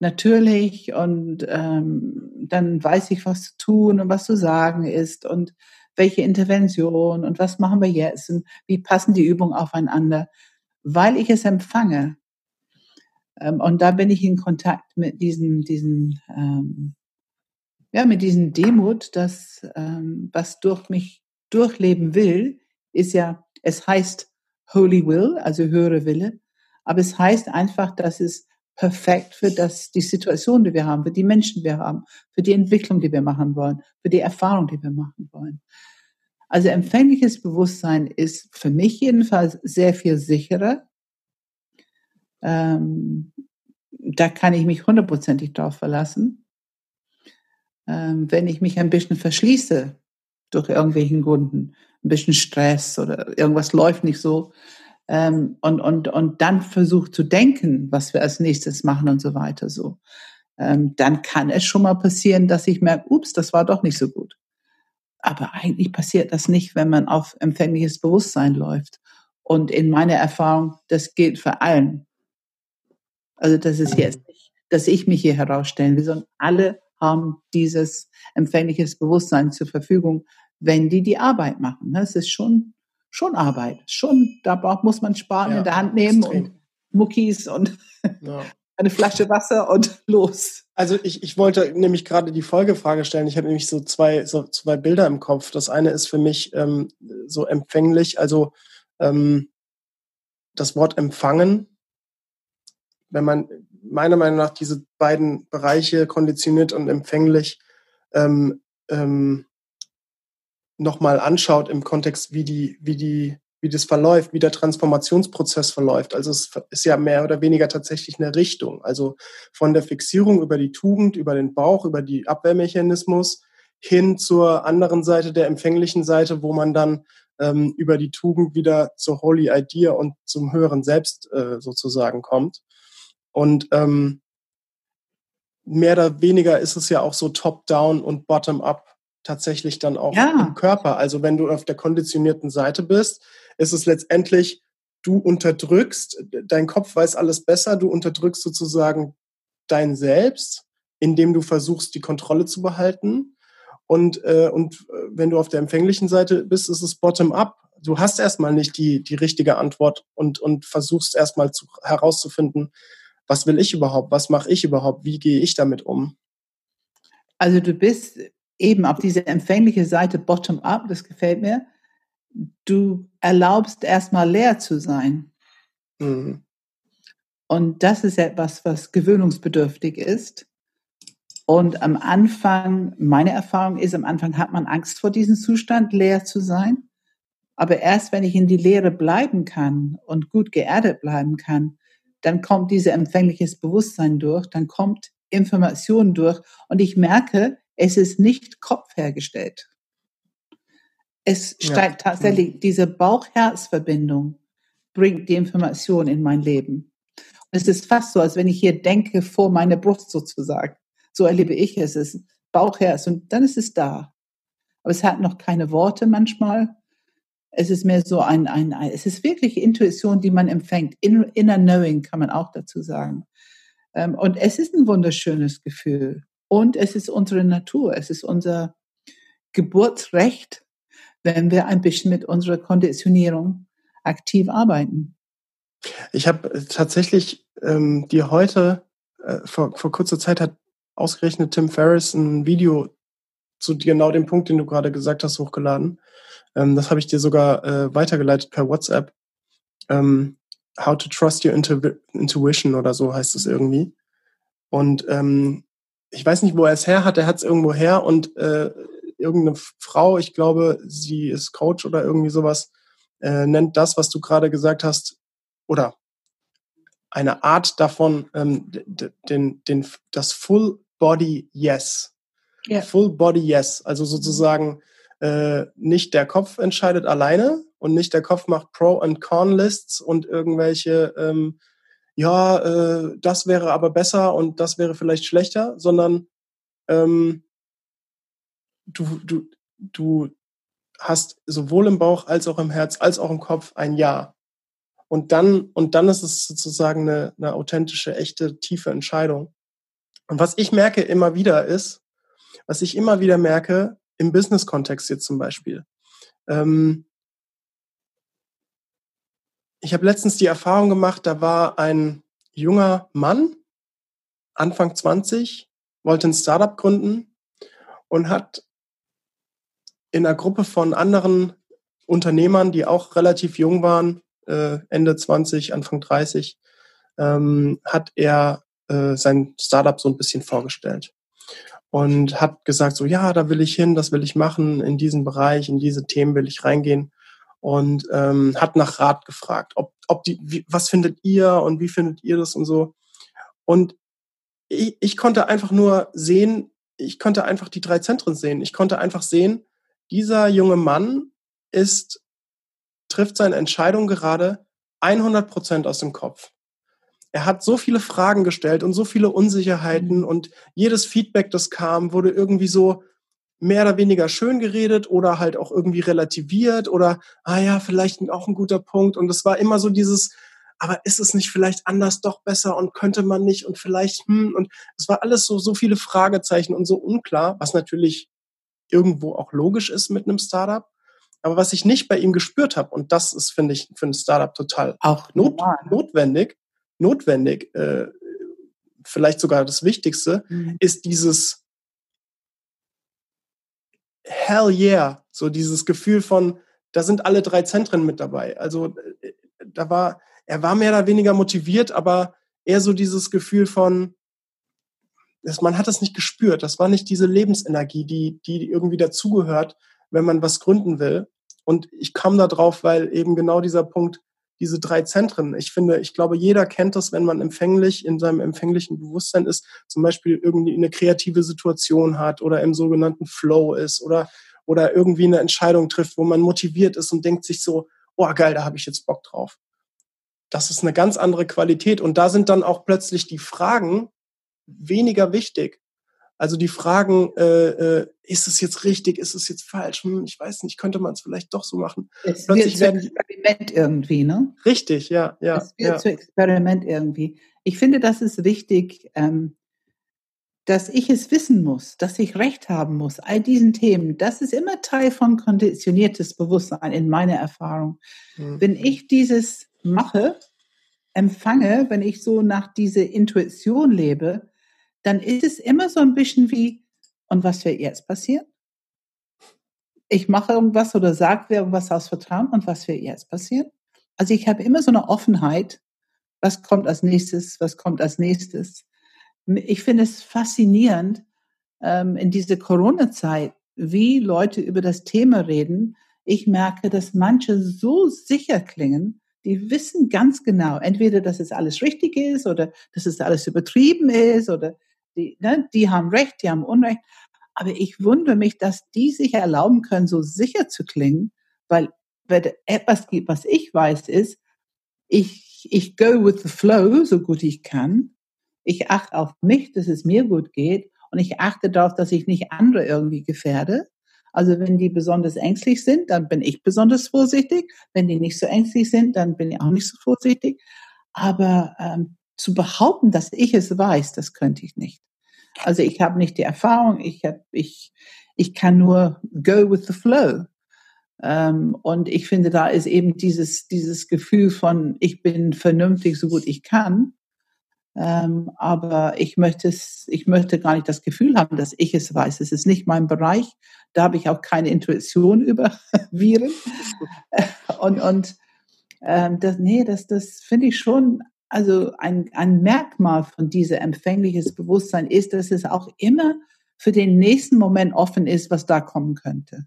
C: natürlich und ähm, dann weiß ich, was zu tun und was zu sagen ist und welche Intervention und was machen wir jetzt und wie passen die Übungen aufeinander, weil ich es empfange. Ähm, und da bin ich in Kontakt mit diesen, diesen, ähm, ja, mit diesen Demut, dass ähm, was durch mich durchleben will, ist ja, es heißt Holy Will, also höhere Wille, aber es heißt einfach, dass es perfekt für das, die Situation, die wir haben, für die Menschen, die wir haben, für die Entwicklung, die wir machen wollen, für die Erfahrung, die wir machen wollen. Also empfängliches Bewusstsein ist für mich jedenfalls sehr viel sicherer. Ähm, da kann ich mich hundertprozentig drauf verlassen. Ähm, wenn ich mich ein bisschen verschließe durch irgendwelchen Gründen, ein bisschen Stress oder irgendwas läuft nicht so. Ähm, und, und, und dann versucht zu denken, was wir als nächstes machen und so weiter so. Ähm, dann kann es schon mal passieren, dass ich merke, ups, das war doch nicht so gut. Aber eigentlich passiert das nicht, wenn man auf empfängliches Bewusstsein läuft. Und in meiner Erfahrung, das gilt für allen. Also das ist jetzt nicht, dass ich mich hier herausstellen will, sondern alle haben dieses empfängliches Bewusstsein zur Verfügung, wenn die die Arbeit machen. Das ist schon, schon Arbeit. Schon, da braucht, muss man Sparen ja, in der Hand nehmen extrem. und Muckis und ja. eine Flasche Wasser und los.
B: Also ich, ich wollte nämlich gerade die Folgefrage stellen. Ich habe nämlich so zwei, so zwei Bilder im Kopf. Das eine ist für mich ähm, so empfänglich, also ähm, das Wort empfangen. Wenn man meiner Meinung nach diese beiden Bereiche konditioniert und empfänglich ähm, ähm, nochmal anschaut im Kontext, wie die, wie die, wie das verläuft, wie der Transformationsprozess verläuft. Also es ist ja mehr oder weniger tatsächlich eine Richtung. Also von der Fixierung über die Tugend, über den Bauch, über die Abwehrmechanismus hin zur anderen Seite, der empfänglichen Seite, wo man dann ähm, über die Tugend wieder zur Holy Idea und zum höheren Selbst äh, sozusagen kommt. Und ähm, mehr oder weniger ist es ja auch so top-down und bottom-up tatsächlich dann auch ja. im Körper. Also wenn du auf der konditionierten Seite bist, ist es letztendlich, du unterdrückst, dein Kopf weiß alles besser, du unterdrückst sozusagen dein Selbst, indem du versuchst, die Kontrolle zu behalten. Und, äh, und äh, wenn du auf der empfänglichen Seite bist, ist es bottom-up. Du hast erstmal nicht die, die richtige Antwort und, und versuchst erstmal zu, herauszufinden, was will ich überhaupt, was mache ich überhaupt, wie gehe ich damit um.
C: Also du bist eben auf diese empfängliche Seite bottom-up, das gefällt mir. Du erlaubst erstmal leer zu sein. Mhm. Und das ist etwas, was gewöhnungsbedürftig ist. Und am Anfang, meine Erfahrung ist, am Anfang hat man Angst vor diesem Zustand, leer zu sein. Aber erst wenn ich in die Leere bleiben kann und gut geerdet bleiben kann, dann kommt dieses empfängliches Bewusstsein durch, dann kommt Information durch und ich merke, es ist nicht kopfhergestellt. Es steigt ja. tatsächlich, diese Bauch-Herz-Verbindung bringt die Information in mein Leben. Und es ist fast so, als wenn ich hier denke vor meiner Brust sozusagen. So erlebe ich es. Es ist Bauch-Herz und dann ist es da. Aber es hat noch keine Worte manchmal. Es ist mehr so ein, ein, ein es ist wirklich Intuition, die man empfängt. Inner Knowing kann man auch dazu sagen. Ähm, und es ist ein wunderschönes Gefühl. Und es ist unsere Natur, es ist unser Geburtsrecht, wenn wir ein bisschen mit unserer Konditionierung aktiv arbeiten.
B: Ich habe tatsächlich ähm, dir heute, äh, vor, vor kurzer Zeit hat ausgerechnet Tim Ferriss ein Video zu genau dem Punkt, den du gerade gesagt hast, hochgeladen. Ähm, das habe ich dir sogar äh, weitergeleitet per WhatsApp. Ähm, How to Trust Your Intu Intuition oder so heißt es irgendwie. Und ähm, ich weiß nicht, wo er es her hat, er hat es irgendwo her und äh, irgendeine Frau, ich glaube, sie ist Coach oder irgendwie sowas, äh, nennt das, was du gerade gesagt hast, oder eine Art davon, ähm, den, den, das Full Body Yes. Yeah. Full Body Yes. Also sozusagen äh, nicht der Kopf entscheidet alleine und nicht der Kopf macht Pro- und Con-Lists und irgendwelche ähm, ja, äh, das wäre aber besser und das wäre vielleicht schlechter, sondern ähm, du, du, du hast sowohl im Bauch als auch im Herz als auch im Kopf ein Ja. Und dann, und dann ist es sozusagen eine, eine authentische, echte, tiefe Entscheidung. Und was ich merke immer wieder ist, was ich immer wieder merke, im Business-Kontext jetzt zum Beispiel, ähm, ich habe letztens die Erfahrung gemacht, da war ein junger Mann, Anfang 20, wollte ein Startup gründen und hat in einer Gruppe von anderen Unternehmern, die auch relativ jung waren, äh, Ende 20, Anfang 30, ähm, hat er äh, sein Startup so ein bisschen vorgestellt und hat gesagt, so ja, da will ich hin, das will ich machen, in diesen Bereich, in diese Themen will ich reingehen und ähm, hat nach Rat gefragt, ob, ob die, wie, was findet ihr und wie findet ihr das und so. Und ich, ich konnte einfach nur sehen, ich konnte einfach die drei Zentren sehen. Ich konnte einfach sehen, dieser junge Mann ist, trifft seine Entscheidung gerade 100 Prozent aus dem Kopf. Er hat so viele Fragen gestellt und so viele Unsicherheiten mhm. und jedes Feedback, das kam, wurde irgendwie so mehr oder weniger schön geredet oder halt auch irgendwie relativiert oder, ah ja, vielleicht auch ein guter Punkt. Und es war immer so dieses, aber ist es nicht vielleicht anders doch besser und könnte man nicht und vielleicht, hm, und es war alles so, so viele Fragezeichen und so unklar, was natürlich irgendwo auch logisch ist mit einem Startup. Aber was ich nicht bei ihm gespürt habe, und das ist, finde ich, für ein Startup total auch not, notwendig, notwendig, äh, vielleicht sogar das Wichtigste, mhm. ist dieses Hell yeah, so dieses Gefühl von, da sind alle drei Zentren mit dabei. Also äh, da war, er war mehr oder weniger motiviert, aber eher so dieses Gefühl von, dass man hat es nicht gespürt. Das war nicht diese Lebensenergie, die, die irgendwie dazugehört, wenn man was gründen will. Und ich kam da drauf, weil eben genau dieser Punkt, diese drei Zentren. Ich finde, ich glaube, jeder kennt das, wenn man empfänglich in seinem empfänglichen Bewusstsein ist, zum Beispiel irgendwie eine kreative Situation hat oder im sogenannten Flow ist oder, oder irgendwie eine Entscheidung trifft, wo man motiviert ist und denkt sich so, oh geil, da habe ich jetzt Bock drauf. Das ist eine ganz andere Qualität. Und da sind dann auch plötzlich die Fragen weniger wichtig. Also die Fragen, äh, äh, ist es jetzt richtig, ist es jetzt falsch? Hm, ich weiß nicht, könnte man es vielleicht doch so machen.
C: Es Plötzlich wird zu Experiment irgendwie, ne?
B: Richtig, ja, ja.
C: Es wird
B: ja.
C: zu Experiment irgendwie. Ich finde, das ist wichtig, ähm, dass ich es wissen muss, dass ich Recht haben muss, all diesen Themen. Das ist immer Teil von konditioniertes Bewusstsein in meiner Erfahrung. Mhm. Wenn ich dieses mache, empfange, wenn ich so nach dieser Intuition lebe, dann ist es immer so ein bisschen wie, und was wird jetzt passieren? Ich mache irgendwas oder sage irgendwas aus Vertrauen und was wird jetzt passieren? Also ich habe immer so eine Offenheit, was kommt als nächstes, was kommt als nächstes. Ich finde es faszinierend ähm, in dieser Corona-Zeit, wie Leute über das Thema reden. Ich merke, dass manche so sicher klingen, die wissen ganz genau, entweder, dass es alles richtig ist oder dass es alles übertrieben ist oder die, ne, die haben Recht, die haben Unrecht. Aber ich wundere mich, dass die sich erlauben können, so sicher zu klingen, weil wenn etwas gibt, was ich weiß, ist, ich, ich go with the flow, so gut ich kann. Ich achte auf mich, dass es mir gut geht und ich achte darauf, dass ich nicht andere irgendwie gefährde. Also wenn die besonders ängstlich sind, dann bin ich besonders vorsichtig. Wenn die nicht so ängstlich sind, dann bin ich auch nicht so vorsichtig. Aber ähm, zu behaupten, dass ich es weiß, das könnte ich nicht. Also ich habe nicht die Erfahrung, ich, hab, ich, ich kann nur go with the flow. Ähm, und ich finde, da ist eben dieses, dieses Gefühl von, ich bin vernünftig, so gut ich kann. Ähm, aber ich möchte es, ich möchte gar nicht das Gefühl haben, dass ich es weiß. Es ist nicht mein Bereich. Da habe ich auch keine Intuition über Viren. und, und ähm, das, nee, das, das finde ich schon also ein, ein Merkmal von dieser empfängliches Bewusstsein ist, dass es auch immer für den nächsten Moment offen ist, was da kommen könnte.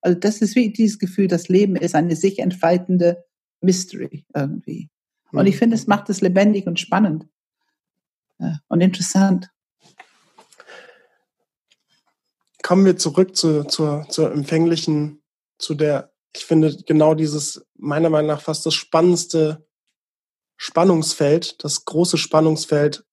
C: Also das ist wie dieses Gefühl, das Leben ist eine sich entfaltende Mystery irgendwie. Und ich finde, es mhm. macht es lebendig und spannend und interessant.
B: Kommen wir zurück zu, zur, zur empfänglichen, zu der, ich finde genau dieses, meiner Meinung nach fast das spannendste Spannungsfeld, das große Spannungsfeld,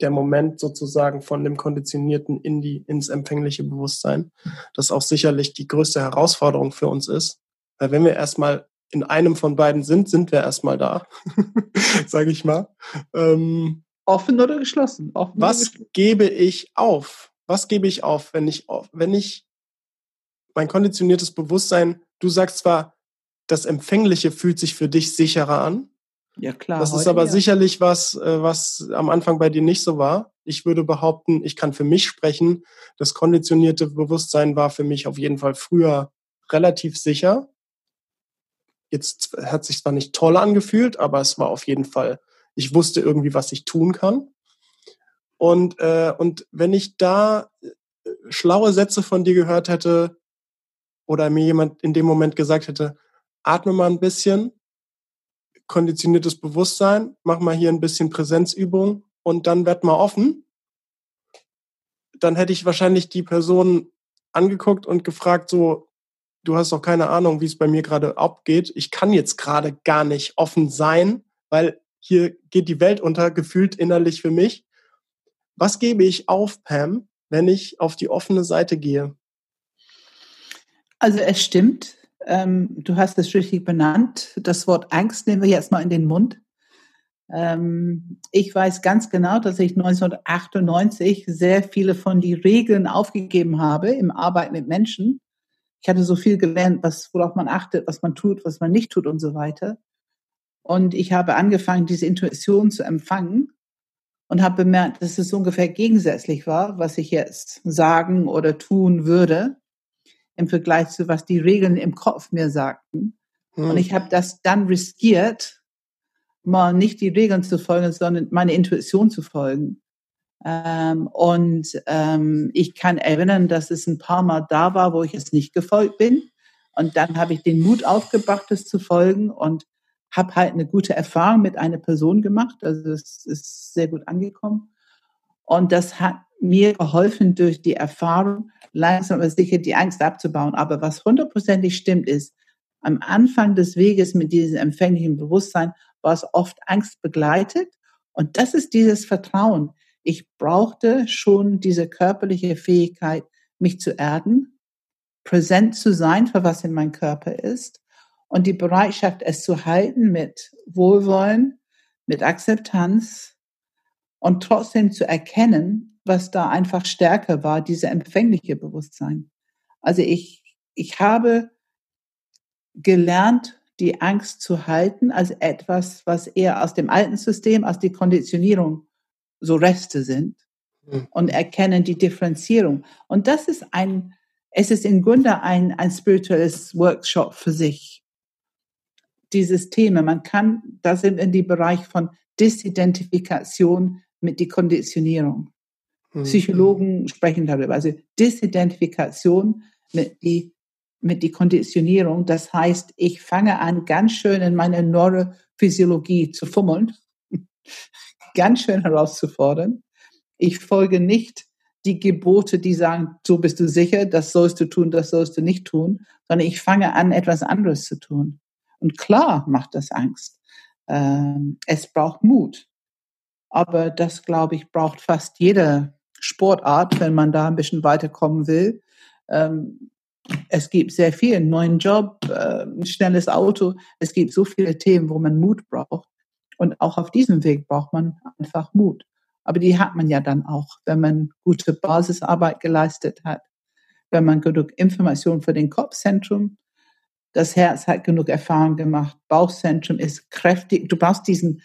B: der Moment sozusagen von dem Konditionierten in die, ins empfängliche Bewusstsein, das auch sicherlich die größte Herausforderung für uns ist. Weil wenn wir erstmal in einem von beiden sind, sind wir erstmal da, sage ich mal. Ähm,
C: Offen oder geschlossen? Offen
B: was
C: oder geschlossen?
B: gebe ich auf? Was gebe ich auf, wenn ich auf, wenn ich mein konditioniertes Bewusstsein, du sagst zwar, das Empfängliche fühlt sich für dich sicherer an,
C: ja, klar.
B: Das ist aber ja. sicherlich was, äh, was am Anfang bei dir nicht so war. Ich würde behaupten, ich kann für mich sprechen. Das konditionierte Bewusstsein war für mich auf jeden Fall früher relativ sicher. Jetzt hat sich zwar nicht toll angefühlt, aber es war auf jeden Fall, ich wusste irgendwie, was ich tun kann. Und, äh, und wenn ich da äh, schlaue Sätze von dir gehört hätte oder mir jemand in dem Moment gesagt hätte, atme mal ein bisschen, konditioniertes Bewusstsein, mach mal hier ein bisschen Präsenzübung und dann werd mal offen. Dann hätte ich wahrscheinlich die Person angeguckt und gefragt, so, du hast auch keine Ahnung, wie es bei mir gerade abgeht. Ich kann jetzt gerade gar nicht offen sein, weil hier geht die Welt unter, gefühlt innerlich für mich. Was gebe ich auf, Pam, wenn ich auf die offene Seite gehe?
C: Also es stimmt, ähm, du hast es richtig benannt. Das Wort Angst nehmen wir jetzt mal in den Mund. Ähm, ich weiß ganz genau, dass ich 1998 sehr viele von die Regeln aufgegeben habe im Arbeiten mit Menschen. Ich hatte so viel gelernt, was, worauf man achtet, was man tut, was man nicht tut und so weiter. Und ich habe angefangen, diese Intuition zu empfangen und habe bemerkt, dass es ungefähr gegensätzlich war, was ich jetzt sagen oder tun würde im Vergleich zu was die Regeln im Kopf mir sagten. Hm. Und ich habe das dann riskiert, mal nicht die Regeln zu folgen, sondern meine Intuition zu folgen. Ähm, und ähm, ich kann erinnern, dass es ein paar Mal da war, wo ich es nicht gefolgt bin. Und dann habe ich den Mut aufgebracht, es zu folgen und habe halt eine gute Erfahrung mit einer Person gemacht. Also es ist sehr gut angekommen. Und das hat mir geholfen, durch die Erfahrung langsam aber sicher die Angst abzubauen. Aber was hundertprozentig stimmt, ist, am Anfang des Weges mit diesem empfänglichen Bewusstsein war es oft Angst begleitet. Und das ist dieses Vertrauen. Ich brauchte schon diese körperliche Fähigkeit, mich zu erden, präsent zu sein, für was in meinem Körper ist und die Bereitschaft, es zu halten mit Wohlwollen, mit Akzeptanz und trotzdem zu erkennen, was da einfach stärker war, diese empfängliche Bewusstsein. Also ich, ich habe gelernt, die Angst zu halten als etwas, was eher aus dem alten System, aus der Konditionierung so Reste sind mhm. und erkennen die Differenzierung. Und das ist ein, es ist im Grunde ein, ein spirituelles Workshop für sich. Dieses Thema, man kann, da sind wir in die Bereich von Disidentifikation mit die Konditionierung. Mhm. Psychologen sprechen darüber. Also Disidentifikation mit die mit die Konditionierung. Das heißt, ich fange an, ganz schön in meine Neurophysiologie zu fummeln, ganz schön herauszufordern. Ich folge nicht die Gebote, die sagen, so bist du sicher, das sollst du tun, das sollst du nicht tun, sondern ich fange an, etwas anderes zu tun. Und klar macht das Angst. Ähm, es braucht Mut. Aber das, glaube ich, braucht fast jede Sportart, wenn man da ein bisschen weiterkommen will. Ähm, es gibt sehr viel, einen neuen Job, äh, ein schnelles Auto. Es gibt so viele Themen, wo man Mut braucht. Und auch auf diesem Weg braucht man einfach Mut. Aber die hat man ja dann auch, wenn man gute Basisarbeit geleistet hat, wenn man genug Information für den Kopfzentrum, das Herz hat genug Erfahrung gemacht, Bauchzentrum ist kräftig. Du brauchst diesen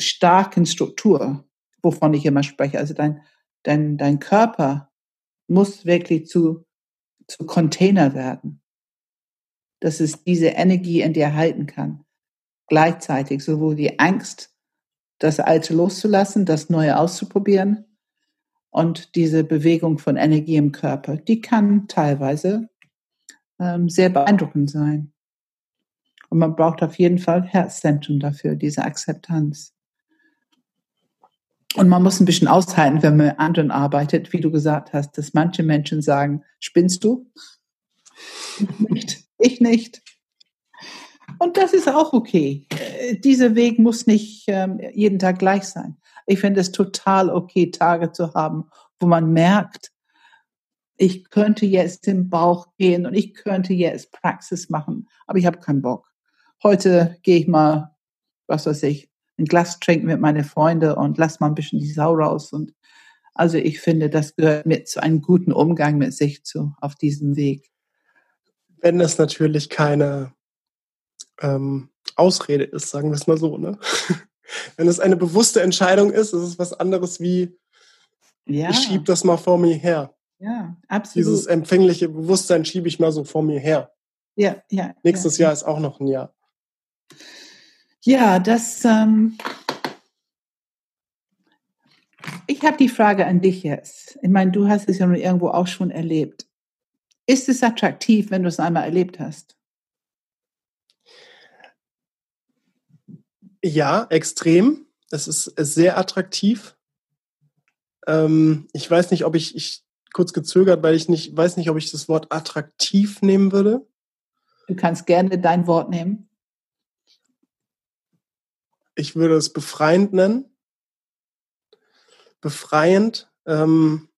C: starken Struktur, wovon ich immer spreche. Also dein, dein, dein Körper muss wirklich zu zu Container werden. Dass es diese Energie in dir halten kann. Gleichzeitig sowohl die Angst, das Alte loszulassen, das Neue auszuprobieren und diese Bewegung von Energie im Körper, die kann teilweise ähm, sehr beeindruckend sein. Und man braucht auf jeden Fall Herzzentrum dafür, diese Akzeptanz. Und man muss ein bisschen aushalten, wenn man mit anderen arbeitet, wie du gesagt hast, dass manche Menschen sagen, spinnst du? nicht. Ich nicht. Und das ist auch okay. Äh, dieser Weg muss nicht ähm, jeden Tag gleich sein. Ich finde es total okay, Tage zu haben, wo man merkt, ich könnte jetzt im Bauch gehen und ich könnte jetzt Praxis machen, aber ich habe keinen Bock. Heute gehe ich mal, was weiß ich, ein Glas trinken mit meinen Freunden und lass mal ein bisschen die Sau raus. Und also ich finde, das gehört mit zu einem guten Umgang mit sich zu auf diesem Weg.
B: Wenn es natürlich keine ähm, Ausrede ist, sagen wir es mal so, ne? Wenn es eine bewusste Entscheidung ist, ist es was anderes wie ja. ich schiebe das mal vor mir her.
C: Ja, absolut.
B: Dieses empfängliche Bewusstsein schiebe ich mal so vor mir her.
C: Ja, ja.
B: Nächstes
C: ja.
B: Jahr ist auch noch ein Jahr.
C: Ja, das. Ähm, ich habe die Frage an dich jetzt. Ich meine, du hast es ja irgendwo auch schon erlebt. Ist es attraktiv, wenn du es einmal erlebt hast?
B: Ja, extrem. Es ist sehr attraktiv. Ähm, ich weiß nicht, ob ich, ich kurz gezögert, weil ich nicht weiß nicht, ob ich das Wort attraktiv nehmen würde.
C: Du kannst gerne dein Wort nehmen.
B: Ich würde es befreiend nennen. Befreiend, ähm,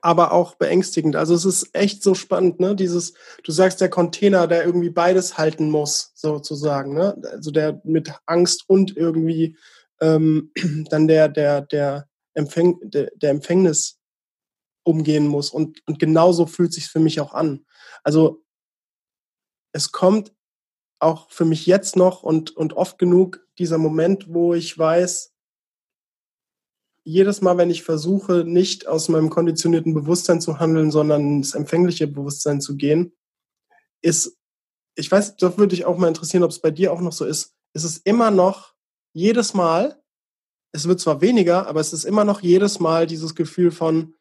B: aber auch beängstigend. Also es ist echt so spannend, ne? Dieses, du sagst der Container, der irgendwie beides halten muss, sozusagen, ne? Also der mit Angst und irgendwie ähm, dann der, der, der, Empfäng, der, der Empfängnis umgehen muss. Und, und genauso fühlt sich für mich auch an. Also es kommt auch für mich jetzt noch und, und oft genug dieser Moment, wo ich weiß, jedes Mal, wenn ich versuche, nicht aus meinem konditionierten Bewusstsein zu handeln, sondern ins empfängliche Bewusstsein zu gehen, ist, ich weiß, das würde ich auch mal interessieren, ob es bei dir auch noch so ist, ist es immer noch jedes Mal, es wird zwar weniger, aber es ist immer noch jedes Mal dieses Gefühl von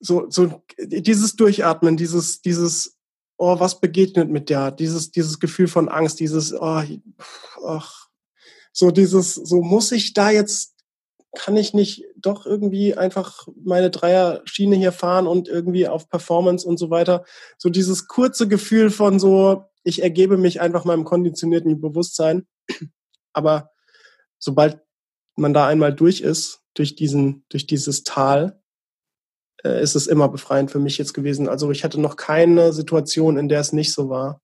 B: so, so dieses Durchatmen, dieses, dieses, oh, was begegnet mit der, dieses, dieses Gefühl von Angst, dieses, oh, ach, so dieses, so muss ich da jetzt, kann ich nicht doch irgendwie einfach meine Dreier-Schiene hier fahren und irgendwie auf Performance und so weiter. So dieses kurze Gefühl von so, ich ergebe mich einfach meinem konditionierten Bewusstsein. Aber sobald man da einmal durch ist, durch diesen, durch dieses Tal, äh, ist es immer befreiend für mich jetzt gewesen. Also ich hatte noch keine Situation, in der es nicht so war.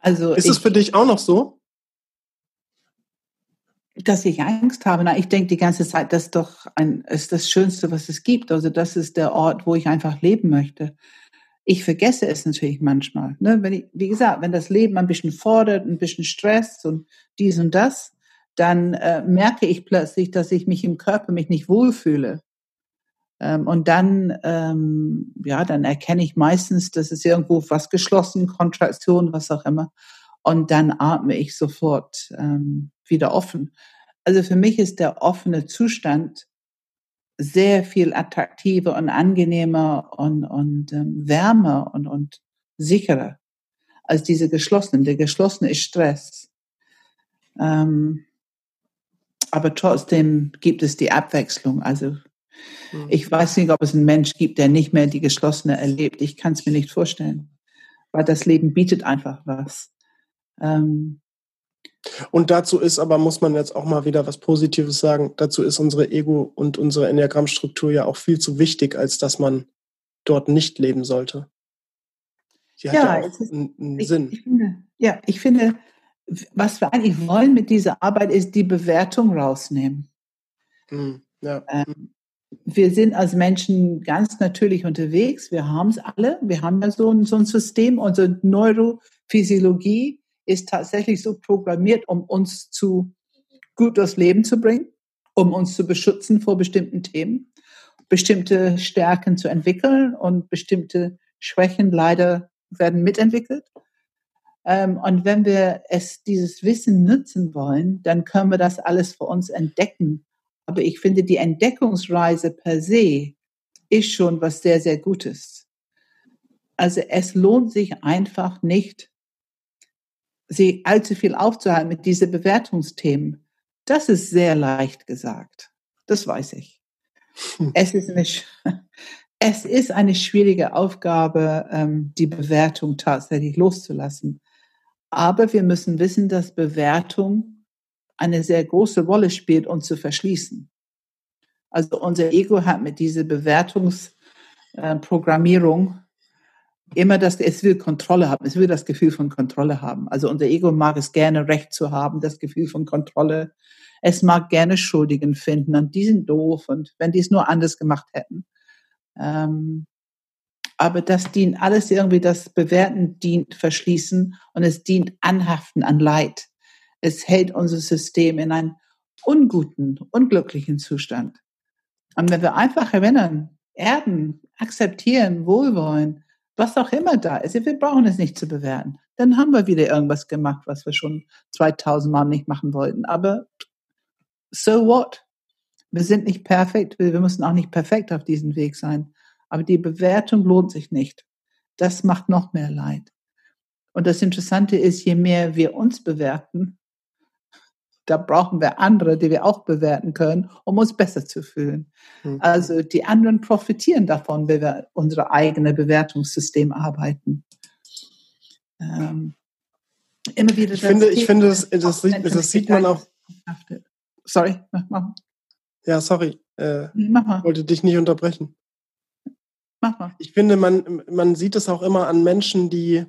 B: Also ist es für dich auch noch so?
C: Dass ich Angst habe. Na, ich denke die ganze Zeit, das ist doch ein, ist das Schönste, was es gibt. Also das ist der Ort, wo ich einfach leben möchte. Ich vergesse es natürlich manchmal. Ne? Wenn ich, wie gesagt, wenn das Leben ein bisschen fordert, ein bisschen Stress und dies und das, dann äh, merke ich plötzlich, dass ich mich im Körper mich nicht wohlfühle. Ähm, und dann, ähm, ja, dann erkenne ich meistens, dass es irgendwo was geschlossen, Kontraktion, was auch immer. Und dann atme ich sofort ähm, wieder offen. Also für mich ist der offene Zustand sehr viel attraktiver und angenehmer und, und ähm, wärmer und, und sicherer als diese geschlossenen. Der geschlossene ist Stress. Ähm, aber trotzdem gibt es die Abwechslung. Also hm. ich weiß nicht, ob es einen Mensch gibt, der nicht mehr die geschlossene erlebt. Ich kann es mir nicht vorstellen, weil das Leben bietet einfach was. Ähm,
B: und dazu ist aber, muss man jetzt auch mal wieder was Positives sagen, dazu ist unsere Ego und unsere Enneagrammstruktur ja auch viel zu wichtig, als dass man dort nicht leben sollte.
C: Sie hat ja, ja auch ist, einen, einen ich, Sinn. Ich finde, ja, ich finde, was wir eigentlich wollen mit dieser Arbeit, ist die Bewertung rausnehmen. Hm, ja. Ähm, wir sind als Menschen ganz natürlich unterwegs. Wir haben es alle. Wir haben ja so ein, so ein System. Unsere Neurophysiologie ist tatsächlich so programmiert, um uns zu gut durchs Leben zu bringen, um uns zu beschützen vor bestimmten Themen, bestimmte Stärken zu entwickeln und bestimmte Schwächen leider werden mitentwickelt. Ähm, und wenn wir es, dieses Wissen nutzen wollen, dann können wir das alles für uns entdecken. Aber ich finde, die Entdeckungsreise per se ist schon was sehr, sehr Gutes. Also es lohnt sich einfach nicht, sie allzu viel aufzuhalten mit diesen Bewertungsthemen. Das ist sehr leicht gesagt. Das weiß ich. Hm. Es ist eine, es ist eine schwierige Aufgabe, ähm, die Bewertung tatsächlich loszulassen. Aber wir müssen wissen, dass Bewertung eine sehr große Rolle spielt, uns zu verschließen. Also unser Ego hat mit dieser Bewertungsprogrammierung äh, immer das, es will Kontrolle haben, es will das Gefühl von Kontrolle haben. Also unser Ego mag es gerne, Recht zu haben, das Gefühl von Kontrolle. Es mag gerne Schuldigen finden und die sind doof und wenn die es nur anders gemacht hätten. Ähm, aber das dient alles irgendwie, das Bewerten dient Verschließen und es dient Anhaften an Leid. Es hält unser System in einen unguten, unglücklichen Zustand. Und wenn wir einfach erinnern, erden, akzeptieren, wohlwollen, was auch immer da ist, wir brauchen es nicht zu bewerten, dann haben wir wieder irgendwas gemacht, was wir schon 2000 Mal nicht machen wollten. Aber so what? Wir sind nicht perfekt, wir müssen auch nicht perfekt auf diesem Weg sein. Aber die Bewertung lohnt sich nicht. Das macht noch mehr Leid. Und das Interessante ist, je mehr wir uns bewerten, da brauchen wir andere, die wir auch bewerten können, um uns besser zu fühlen. Mhm. Also die anderen profitieren davon, wenn wir unsere eigene Bewertungssystem arbeiten.
B: Ähm, immer wieder. Ich finde, ich finde, das, das, sieht, das sieht man auch.
C: Sorry, mach mal.
B: Ja, sorry. Äh, mach mal. wollte dich nicht unterbrechen. Mach mal. Ich finde, man, man sieht es auch immer an Menschen, die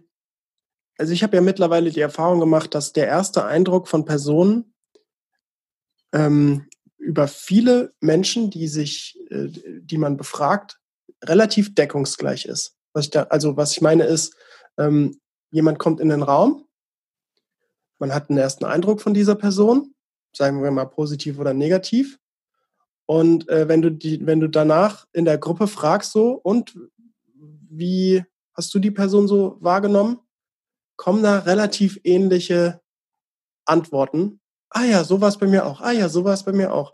B: also ich habe ja mittlerweile die Erfahrung gemacht, dass der erste Eindruck von Personen ähm, über viele Menschen, die sich, äh, die man befragt, relativ deckungsgleich ist. Was ich da, also was ich meine ist, ähm, jemand kommt in den Raum, man hat einen ersten Eindruck von dieser Person, sagen wir mal positiv oder negativ. Und äh, wenn du die, wenn du danach in der Gruppe fragst so, und wie hast du die Person so wahrgenommen? kommen da relativ ähnliche Antworten. Ah ja, so war es bei mir auch. Ah ja, so war es bei mir auch.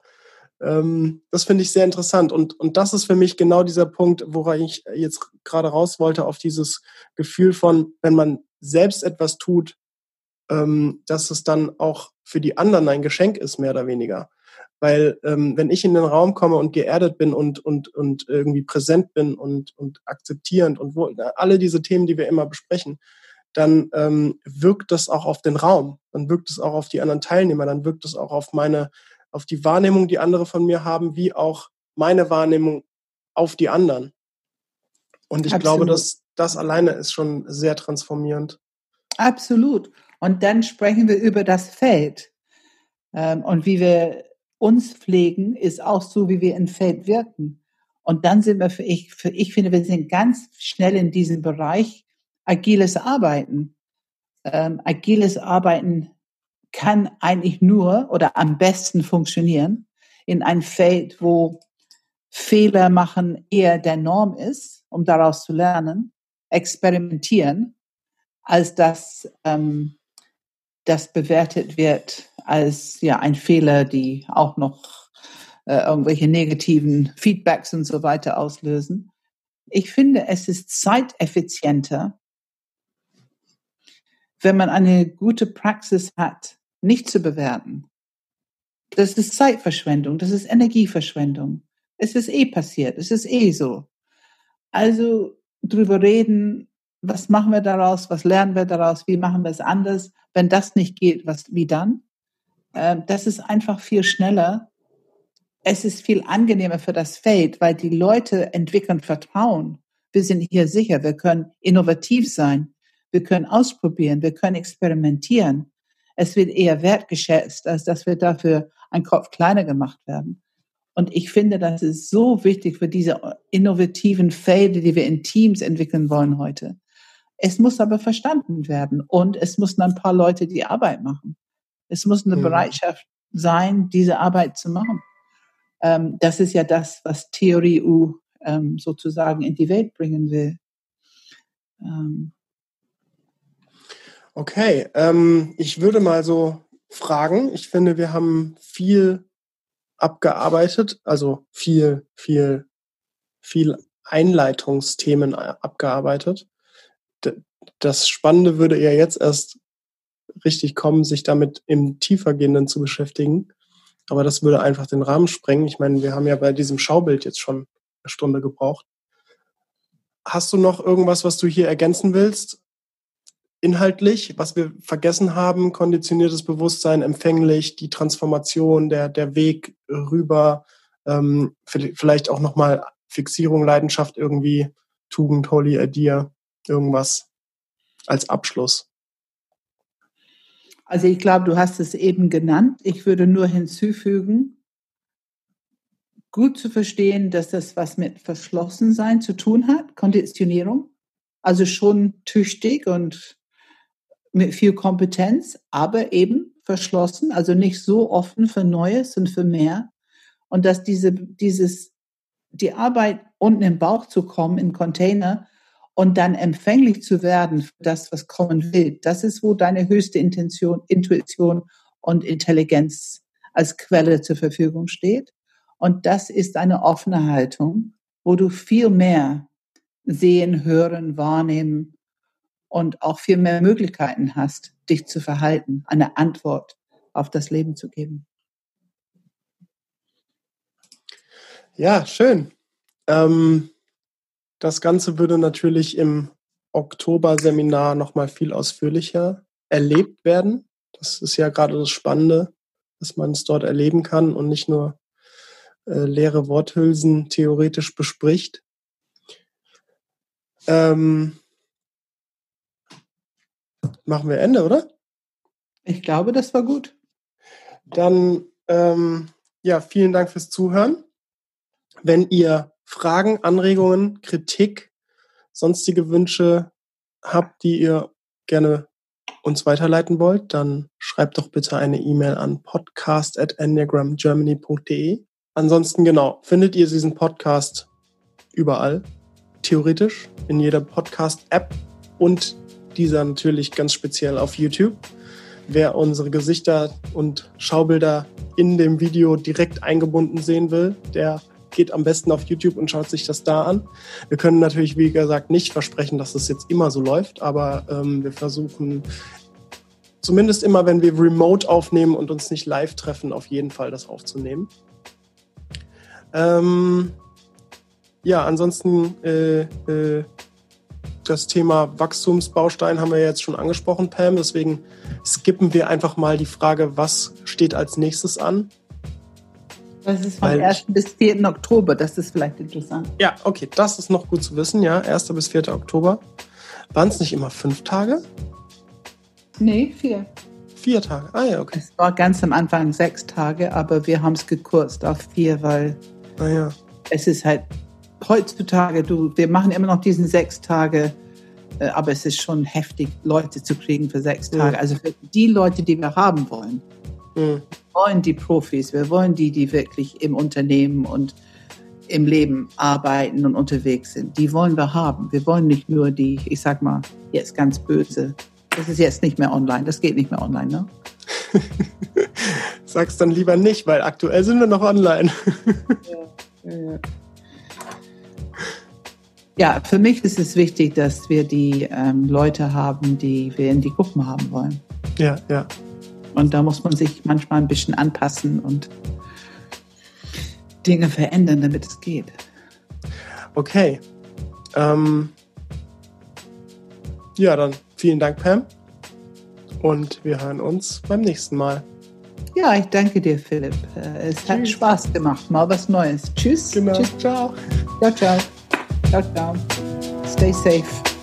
B: Ähm, das finde ich sehr interessant. Und, und das ist für mich genau dieser Punkt, woran ich jetzt gerade raus wollte, auf dieses Gefühl von, wenn man selbst etwas tut, ähm, dass es dann auch für die anderen ein Geschenk ist, mehr oder weniger. Weil ähm, wenn ich in den Raum komme und geerdet bin und, und, und irgendwie präsent bin und, und akzeptierend und wo, alle diese Themen, die wir immer besprechen, dann ähm, wirkt das auch auf den Raum, dann wirkt es auch auf die anderen Teilnehmer, dann wirkt es auch auf meine, auf die Wahrnehmung, die andere von mir haben, wie auch meine Wahrnehmung auf die anderen. Und ich Absolut. glaube, dass das alleine ist schon sehr transformierend.
C: Absolut. Und dann sprechen wir über das Feld. Ähm, und wie wir uns pflegen, ist auch so, wie wir im Feld wirken. Und dann sind wir für ich, für ich finde, wir sind ganz schnell in diesem Bereich, agiles Arbeiten. Ähm, agiles Arbeiten kann eigentlich nur oder am besten funktionieren in einem Feld, wo Fehler machen eher der Norm ist, um daraus zu lernen, experimentieren, als dass ähm, das bewertet wird als ja ein Fehler, die auch noch äh, irgendwelche negativen Feedbacks und so weiter auslösen. Ich finde, es ist zeiteffizienter, wenn man eine gute Praxis hat, nicht zu bewerten. Das ist Zeitverschwendung, das ist Energieverschwendung. Es ist eh passiert, es ist eh so. Also drüber reden, was machen wir daraus, was lernen wir daraus, wie machen wir es anders. Wenn das nicht geht, was, wie dann? Ähm, das ist einfach viel schneller. Es ist viel angenehmer für das Feld, weil die Leute entwickeln Vertrauen. Wir sind hier sicher, wir können innovativ sein. Wir können ausprobieren, wir können experimentieren. Es wird eher wertgeschätzt, als dass wir dafür ein Kopf kleiner gemacht werden. Und ich finde, das ist so wichtig für diese innovativen Felder, die wir in Teams entwickeln wollen heute. Es muss aber verstanden werden und es müssen ein paar Leute die Arbeit machen. Es muss eine mhm. Bereitschaft sein, diese Arbeit zu machen. Ähm, das ist ja das, was Theorie U ähm, sozusagen in die Welt bringen will.
B: Ähm, Okay, ähm, ich würde mal so fragen. Ich finde, wir haben viel abgearbeitet, also viel, viel, viel Einleitungsthemen abgearbeitet. Das Spannende würde ja jetzt erst richtig kommen, sich damit im tiefergehenden zu beschäftigen. Aber das würde einfach den Rahmen sprengen. Ich meine, wir haben ja bei diesem Schaubild jetzt schon eine Stunde gebraucht. Hast du noch irgendwas, was du hier ergänzen willst? Inhaltlich, was wir vergessen haben, konditioniertes Bewusstsein, empfänglich, die Transformation, der, der Weg rüber, ähm, vielleicht auch nochmal Fixierung, Leidenschaft irgendwie, Tugend, Holy Idea, irgendwas als Abschluss.
C: Also ich glaube, du hast es eben genannt. Ich würde nur hinzufügen, gut zu verstehen, dass das was mit Verschlossensein zu tun hat, Konditionierung. Also schon tüchtig und mit viel Kompetenz, aber eben verschlossen, also nicht so offen für Neues und für mehr. Und dass diese, dieses, die Arbeit unten im Bauch zu kommen, im Container und dann empfänglich zu werden für das, was kommen will, das ist, wo deine höchste Intention, Intuition und Intelligenz als Quelle zur Verfügung steht. Und das ist eine offene Haltung, wo du viel mehr sehen, hören, wahrnehmen und auch viel mehr Möglichkeiten hast, dich zu verhalten, eine Antwort auf das Leben zu geben.
B: Ja, schön. Ähm, das Ganze würde natürlich im Oktober-Seminar nochmal viel ausführlicher erlebt werden. Das ist ja gerade das Spannende, dass man es dort erleben kann und nicht nur äh, leere Worthülsen theoretisch bespricht. Ähm, machen wir Ende, oder?
C: Ich glaube, das war gut.
B: Dann ähm, ja, vielen Dank fürs Zuhören. Wenn ihr Fragen, Anregungen, Kritik, sonstige Wünsche habt, die ihr gerne uns weiterleiten wollt, dann schreibt doch bitte eine E-Mail an podcast at enneagramgermany.de. Ansonsten genau, findet ihr diesen Podcast überall, theoretisch, in jeder Podcast-App und dieser natürlich ganz speziell auf YouTube. Wer unsere Gesichter und Schaubilder in dem Video direkt eingebunden sehen will, der geht am besten auf YouTube und schaut sich das da an. Wir können natürlich, wie gesagt, nicht versprechen, dass es jetzt immer so läuft, aber ähm, wir versuchen zumindest immer, wenn wir remote aufnehmen und uns nicht live treffen, auf jeden Fall das aufzunehmen. Ähm, ja, ansonsten äh, äh, das Thema Wachstumsbaustein haben wir jetzt schon angesprochen, Pam. Deswegen skippen wir einfach mal die Frage, was steht als nächstes an?
C: Das ist vom Weil, 1. bis 4. Oktober, das ist vielleicht interessant.
B: Ja, okay, das ist noch gut zu wissen, ja. 1. bis 4. Oktober. Waren es nicht immer fünf Tage?
C: Nee, vier.
B: Vier Tage, ah ja, okay.
C: Es war ganz am Anfang sechs Tage, aber wir haben es gekürzt auf vier, weil
B: ah, ja.
C: es ist halt heutzutage, du, wir machen immer noch diesen sechs Tage, äh, aber es ist schon heftig, Leute zu kriegen für sechs Tage. Ja. Also für die Leute, die wir haben wollen. Mhm wollen die Profis, wir wollen die, die wirklich im Unternehmen und im Leben arbeiten und unterwegs sind. Die wollen wir haben. Wir wollen nicht nur die, ich sag mal, jetzt ganz böse. Das ist jetzt nicht mehr online. Das geht nicht mehr online, ne?
B: Sag's dann lieber nicht, weil aktuell sind wir noch online.
C: ja, ja, ja. Ja, für mich ist es wichtig, dass wir die ähm, Leute haben, die wir in die Gruppen haben wollen.
B: Ja, ja.
C: Und da muss man sich manchmal ein bisschen anpassen und Dinge verändern, damit es geht.
B: Okay. Ähm ja, dann vielen Dank, Pam. Und wir hören uns beim nächsten Mal.
C: Ja, ich danke dir, Philipp. Äh, es Tschüss. hat Spaß gemacht. Mal was Neues. Tschüss.
B: Genau.
C: Tschüss.
B: Ciao.
C: Ciao, ciao. Ciao, ciao. Stay safe.